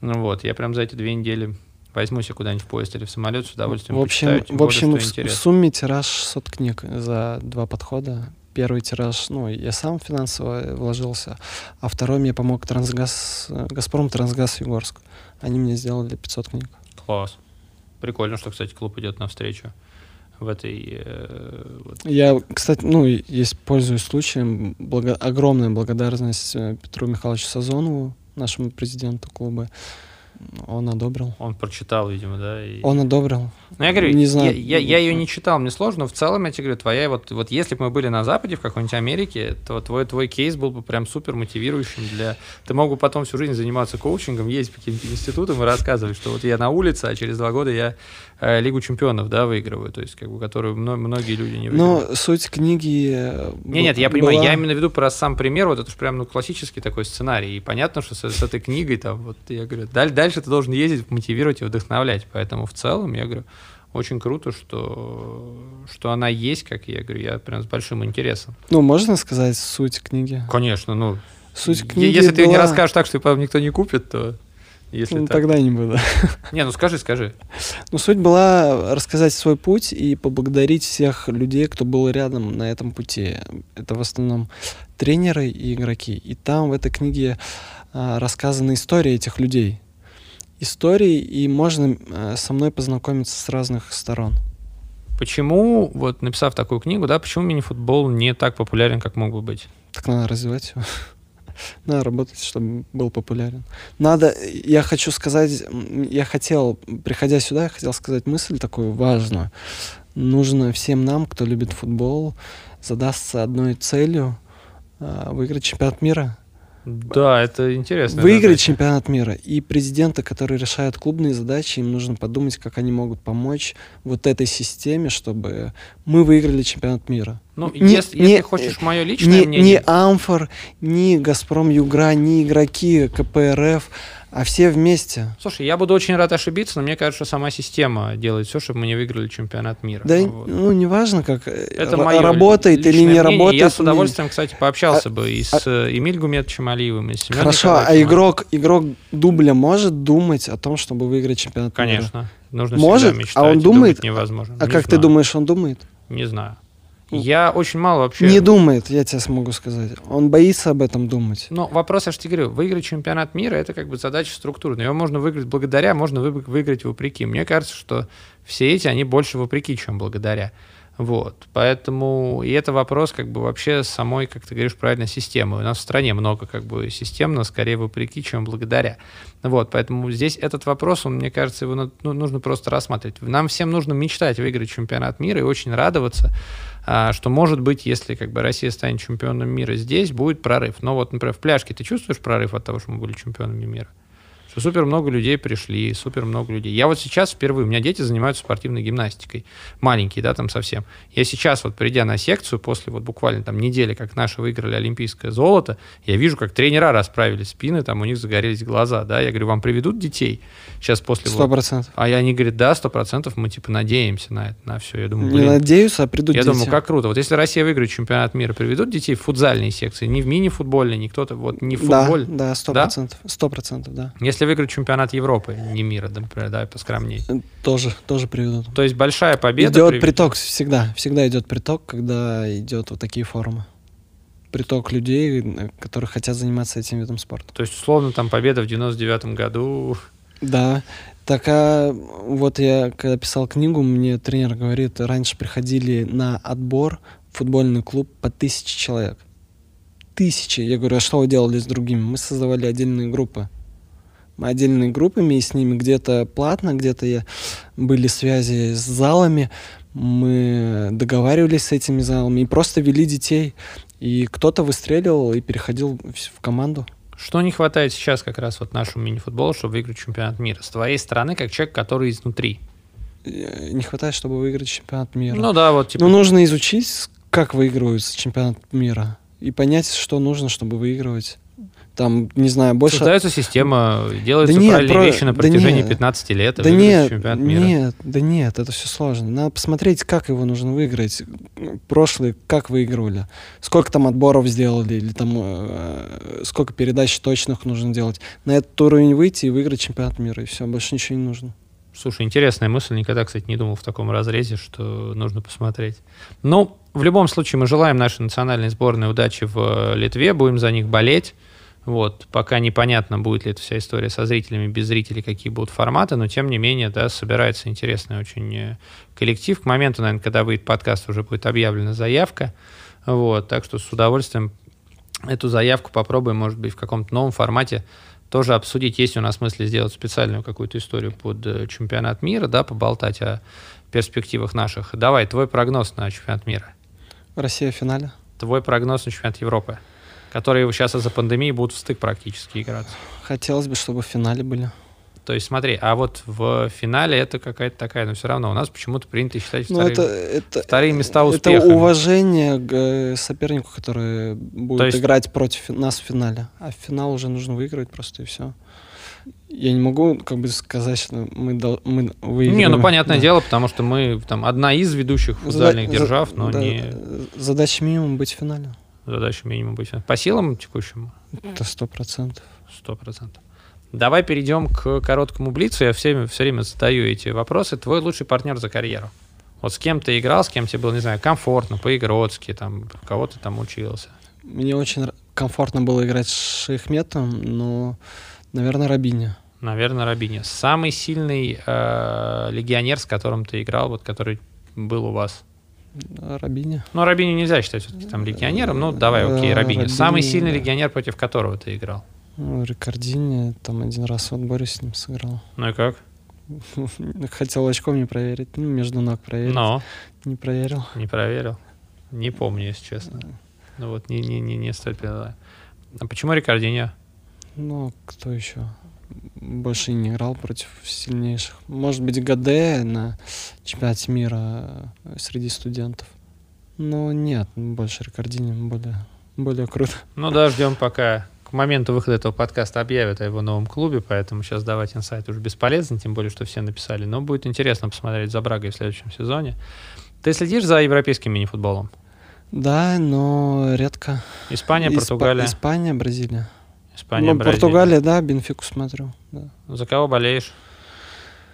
Ну Вот, я прям за эти две недели возьму себе куда-нибудь в поезд или в самолет, с удовольствием В общем, почитаю, в, более, общем что в, в сумме тираж 600 книг за два подхода. Первый тираж, ну, я сам финансово вложился, а второй мне помог Трансгаз, Газпром Трансгаз Югорск. Они мне сделали 500 книг. Класс. Прикольно, что, кстати, клуб идет навстречу в этой... э, вот. Я, кстати, ну, есть, пользуюсь случаем, благо- огромная благодарность э, Петру Михайловичу Сазонову, нашему президенту клуба. Он одобрил. Он прочитал, видимо, да? И... Он одобрил. Ну, я говорю, Не знаю. я, я, ее не читал, мне сложно, но в целом, я тебе говорю, твоя вот, вот если бы мы были на Западе, в какой-нибудь Америке, то твой, твой кейс был бы прям супер мотивирующим для... Ты мог бы потом всю жизнь заниматься коучингом, ездить по каким-то институтам и рассказывать, что вот я на улице, а через два года я э, Лигу чемпионов, да, выигрываю, то есть, как бы, которую мно- многие люди не выигрывают. Но суть книги... э, Не, нет, я была- понимаю, я именно веду про сам пример, вот это же прям ну, классический такой сценарий, и понятно, что с, с этой книгой там, вот я говорю, даль- дальше ты должен ездить, мотивировать и вдохновлять, поэтому в целом, я говорю, очень круто, что, что она есть, как я говорю, я прям с большим интересом. Ну, можно сказать суть книги? Конечно, ну. Суть книги Если ты была... не расскажешь так, что потом никто не купит, то если ну, так. тогда не буду. (laughs) Не, ну скажи, скажи. Ну, суть была рассказать свой путь и поблагодарить всех людей, кто был рядом на этом пути. Это в основном тренеры и игроки. И там в этой книге а, рассказаны истории этих людей. Истории, и можно а, со мной познакомиться с разных сторон. Почему, вот написав такую книгу, да, почему мини-футбол не так популярен, как мог бы быть? Так надо развивать его. (laughs) Надо работать, чтобы был популярен. Надо, я хочу сказать, я хотел, приходя сюда, я хотел сказать мысль такую важную. Нужно всем нам, кто любит футбол, задастся одной целью а, выиграть чемпионат мира. Да, это интересно. Выиграть чемпионат мира. И президенты, которые решают клубные задачи, им нужно подумать, как они могут помочь вот этой системе, чтобы мы выиграли чемпионат мира. Ну, не, если, не, если хочешь мое личное не, мнение... Ни Амфор, ни Газпром Югра, ни игроки КПРФ, а все вместе. Слушай, я буду очень рад ошибиться, но мне кажется, что сама система делает все, чтобы мы не выиграли чемпионат мира. Да, вот. ну, неважно, как э, это мое работает или не мнение. работает. Я с удовольствием, кстати, пообщался а, бы и с а, Эмиль Гуметовичем Алиевым, и с Семеном Хорошо, а игрок, игрок дубля может думать о том, чтобы выиграть чемпионат Конечно. мира? Конечно. Нужно может, мечтать, а он думает? невозможно. А не как знаю. ты думаешь, он думает? Не знаю. Я очень мало вообще... Не думает, я тебе смогу сказать. Он боится об этом думать. Ну, вопрос, я же тебе говорю, выиграть чемпионат мира — это как бы задача структурная. Его можно выиграть благодаря, можно выиграть вопреки. Мне кажется, что все эти, они больше вопреки, чем благодаря. Вот, поэтому, и это вопрос как бы вообще самой, как ты говоришь, правильно, системы. У нас в стране много как бы систем, но скорее вопреки, чем благодаря. Вот, поэтому здесь этот вопрос, он, мне кажется, его ну, нужно просто рассматривать. Нам всем нужно мечтать выиграть чемпионат мира и очень радоваться, что, может быть, если как бы Россия станет чемпионом мира здесь, будет прорыв. Но вот, например, в пляжке ты чувствуешь прорыв от того, что мы были чемпионами мира? Что супер много людей пришли, супер много людей. Я вот сейчас впервые, у меня дети занимаются спортивной гимнастикой, маленькие, да, там совсем. Я сейчас вот, придя на секцию, после вот буквально там недели, как наши выиграли олимпийское золото, я вижу, как тренера расправили спины, там у них загорелись глаза, да, я говорю, вам приведут детей сейчас после... Сто процентов. Вот. А они говорят, да, сто процентов, мы типа надеемся на это, на все. Я думаю, блин, Не надеюсь, а придут Я дети. думаю, как круто. Вот если Россия выиграет чемпионат мира, приведут детей в футзальные секции, не в мини-футбольные, не кто-то, вот не в футболе. Да, сто процентов, сто процентов, да. Если выиграть чемпионат Европы, не мира, например, да, поскромнее. Тоже, тоже приведут. То есть большая победа. Идет приведет. приток всегда, всегда идет приток, когда идет вот такие форумы. Приток людей, которые хотят заниматься этим видом спорта. То есть, условно, там победа в 99-м году. Да. Так а вот я, когда писал книгу, мне тренер говорит, раньше приходили на отбор в футбольный клуб по тысяче человек. Тысячи. Я говорю, а что вы делали с другими? Мы создавали отдельные группы отдельными группами, и с ними где-то платно, где-то я, были связи с залами, мы договаривались с этими залами и просто вели детей. И кто-то выстреливал и переходил в команду. Что не хватает сейчас как раз вот нашему мини-футболу, чтобы выиграть чемпионат мира? С твоей стороны, как человек, который изнутри. Э, не хватает, чтобы выиграть чемпионат мира. Ну да, вот типа... Ну нужно изучить, как выигрывается чемпионат мира. И понять, что нужно, чтобы выигрывать там, не знаю, больше... Создается система, делаются да нет, правильные про... вещи на протяжении да 15 лет, да нет, чемпионат мира. Нет, да нет, это все сложно. Надо посмотреть, как его нужно выиграть. Прошлые как выигрывали. Сколько там отборов сделали, или там э, сколько передач точных нужно делать. На этот уровень выйти и выиграть чемпионат мира, и все, больше ничего не нужно. Слушай, интересная мысль. Никогда, кстати, не думал в таком разрезе, что нужно посмотреть. Ну, в любом случае, мы желаем нашей национальной сборной удачи в Литве, будем за них болеть. Вот, пока непонятно, будет ли эта вся история со зрителями, без зрителей, какие будут форматы, но тем не менее, да, собирается интересный очень э, коллектив. К моменту, наверное, когда выйдет подкаст, уже будет объявлена заявка. Вот, так что с удовольствием эту заявку попробуем, может быть, в каком-то новом формате тоже обсудить. Есть у нас мысли сделать специальную какую-то историю под э, чемпионат мира, да, поболтать о перспективах наших. Давай, твой прогноз на чемпионат мира. Россия в финале. Твой прогноз на чемпионат Европы которые сейчас из-за пандемии будут в стык практически играться. Хотелось бы, чтобы в финале были. То есть смотри, а вот в финале это какая-то такая, но все равно у нас почему-то принято считать ну, вторые, это, это, вторые места успеха. Это уважение к э, сопернику, который будет есть... играть против нас в финале. А в финал уже нужно выиграть просто и все. я не могу как бы сказать, что мы, дол- мы выиграем. Не, ну понятное Да. дело, потому что мы там одна из ведущих футзальных Зада- держав, за- но да, не Задача минимум быть в финале. Задача минимум быть. По силам текущим Это сто процентов. сто процентов. Давай перейдем к короткому блицу. Я все, все время задаю эти вопросы. Твой лучший партнер за карьеру. Вот с кем ты играл, с кем тебе было, не знаю, комфортно, по-игротски, там, кого ты там учился. Мне очень комфортно было играть с Шейхметом, но, наверное, Рабиня. Наверное, Рабини. Самый сильный э, легионер, с которым ты играл, вот который был у вас. Рабиня. Ну, Рабини нельзя считать все-таки там легионером. Ну, давай, окей, Э, Рабини. Самый Рабини, сильный да. легионер, против которого ты играл. Рикардини, там один раз в отборе с ним сыграл. Ну и как? (laughs) Хотел очком не проверить, ну, между ног проверить. Но Не проверил. не проверил. Не помню, если честно. Ну вот, не, не, не, не стоит передавать. А почему Рикардиньо? Ну, кто еще? Больше не играл против сильнейших. Может быть, ГД на чемпионате мира э, среди студентов. Но нет, больше Рикардини более, более круто. Ну да, ждем пока к моменту выхода этого подкаста объявят о его новом клубе, поэтому сейчас давать инсайт уже бесполезно, тем более, что все написали. Но будет интересно посмотреть за Брагой в следующем сезоне. Ты следишь за европейским мини-футболом? Да, но редко. Испания, Испа- Португалия. Испания, Бразилия. Испания, ну, Бразилия. Португалия, да, Бенфику смотрю. Да. За кого болеешь?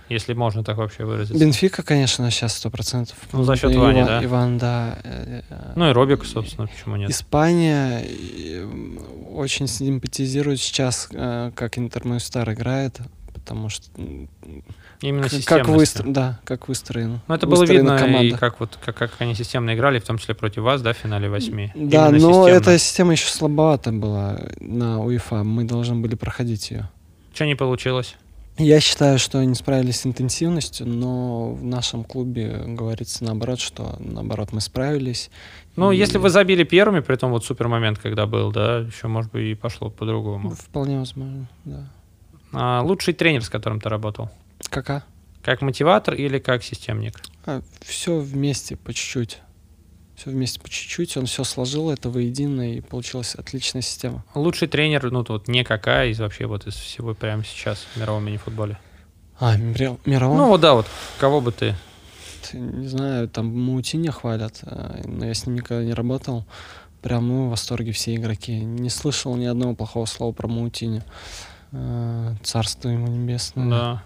Если можно так вообще выразиться. Бенфика, конечно, сейчас сто процентов. Ну, за счет Вани, да? Иван, да. э, Ну и Робик, собственно, почему нет? Испания э, очень симпатизирует сейчас, э, как Интер Стар играет, потому что Именно как, выстроен, да, как выстроен. Ну, это было видно, и команда. как, вот, как, как они системно играли, в том числе против вас, да, в финале восьми. Да, Именно но системно. эта система еще слабовата была на УЕФА. Мы должны были проходить ее. Что не получилось? Я считаю, что они справились с интенсивностью, но в нашем клубе говорится наоборот, что наоборот мы справились. Ну, И если вы забили первыми, при том вот супер момент, когда был, да, еще, может быть, и пошло по-другому. Вполне возможно, да. А, лучший тренер, с которым ты работал? Кака? Как мотиватор или как системник? все вместе по чуть-чуть. Все вместе по чуть-чуть. Он все сложил это воедино, и получилась отличная система. Лучший тренер, ну, вот не какая из вообще вот из всего прямо сейчас в мировом мини-футболе. А, мира- мировом? Ну, вот да, вот кого бы ты... Ты, не знаю, там Маутиня хвалят, а, но я с ним никогда не работал. Прям, ну, в восторге все игроки. Не слышал ни одного плохого слова про Маутиня. А, Царство ему небесное. Да.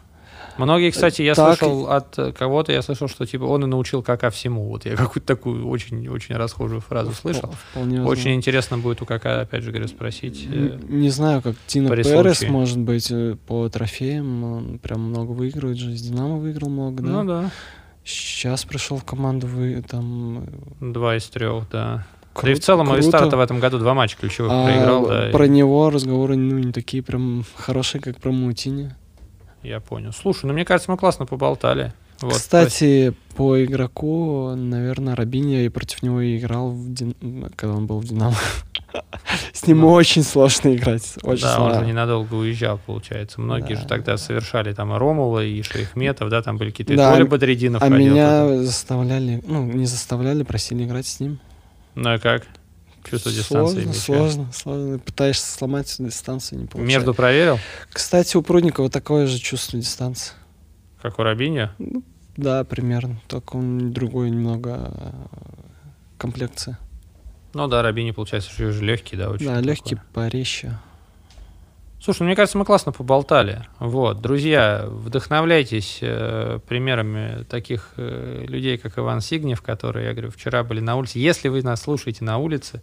Многие, кстати, я Так. слышал от э, кого-то, я слышал, что типа он и научил Кака всему. Вот я какую-то такую очень-очень расхожую фразу слышал. Впол- Вполне возможно. Очень интересно будет у Кака, опять же говорю, спросить. э, Н- Не знаю, как Тина Перес, случае. может быть, э, по трофеям. Он прям много выигрывает же. С Динамо выиграл много, да? Ну да, Сейчас пришел в команду, вы там... э, два из трех, да. кру- да и в целом круто. Авистар-то в этом году два матча ключевых А проиграл, да. и Про него разговоры ну, не такие прям хорошие, как про Маутини. Я понял. Слушай, ну мне кажется, мы классно поболтали. Вот, Кстати, по игроку, наверное, Рабинья и против него играл, в Дин- когда он был в Динамо. (laughs) С ним Ну. очень сложно играть. Очень да, он же сложно. ненадолго уезжал, получается. Многие Да. же тогда совершали там и Ромула, и Шейхметов, да, там были какие-то... Да, Толя Бадридинов А меня туда. заставляли, ну, не заставляли, просили играть с ним. Ну и как? Чувство дистанции Сложно, сложно, сложно. Пытаешься сломать дистанцию, не получается. Между проверил, Кстати, у Прудникова такое же чувство дистанции. как у Рабиньо? Да, примерно. Только он другой немного э, комплекция. Ну да, Рабини, получается, что уже легкий, да, очень. да, легкий, порезче. Слушай, ну, мне кажется, мы классно поболтали. Вот, друзья, вдохновляйтесь э, примерами таких э, людей, как Иван Сигнев, которые, я говорю, вчера были на улице. Если вы нас слушаете на улице,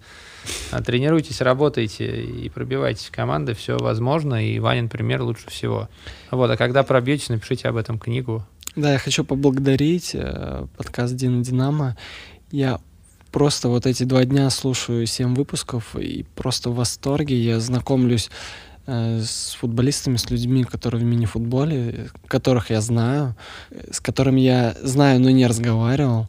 а, тренируйтесь, работайте и пробивайтесь в команды, все возможно, и Ванин пример лучше всего. Вот, а когда пробьетесь, напишите об этом книгу. Да, я хочу поблагодарить э, подкаст Дина Динамо. Я просто вот эти два дня слушаю семь выпусков и просто в восторге. Я знакомлюсь э, с футболистами, с людьми, которые в мини-футболе, э, которых я знаю, э, с которыми я знаю, но не разговаривал.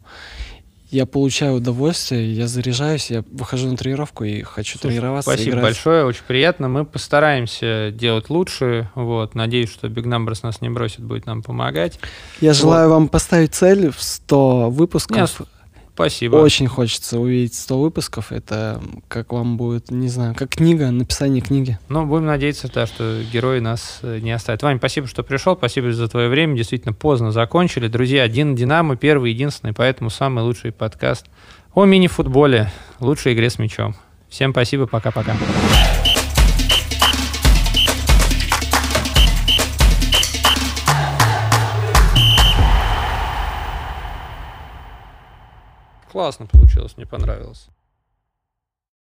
Я получаю удовольствие, я заряжаюсь, я выхожу на тренировку и хочу Слушай, тренироваться. Спасибо играть. большое, очень приятно. Мы постараемся делать лучше. Вот, надеюсь, что Big Numbers нас не бросит, будет нам помогать. Я желаю вам поставить цель в 100 выпусков. Нет, Спасибо. Очень хочется увидеть 100 выпусков. Это как вам будет, не знаю, как книга, написание книги. Ну, будем надеяться, да, что герои нас э, не оставят. Вань, спасибо, что пришел, спасибо за твое время. Действительно, поздно закончили. Друзья, один Динамо, первый, единственный, поэтому самый лучший подкаст о мини-футболе, лучшей игре с мячом. Всем спасибо, пока-пока. Классно получилось, мне понравилось.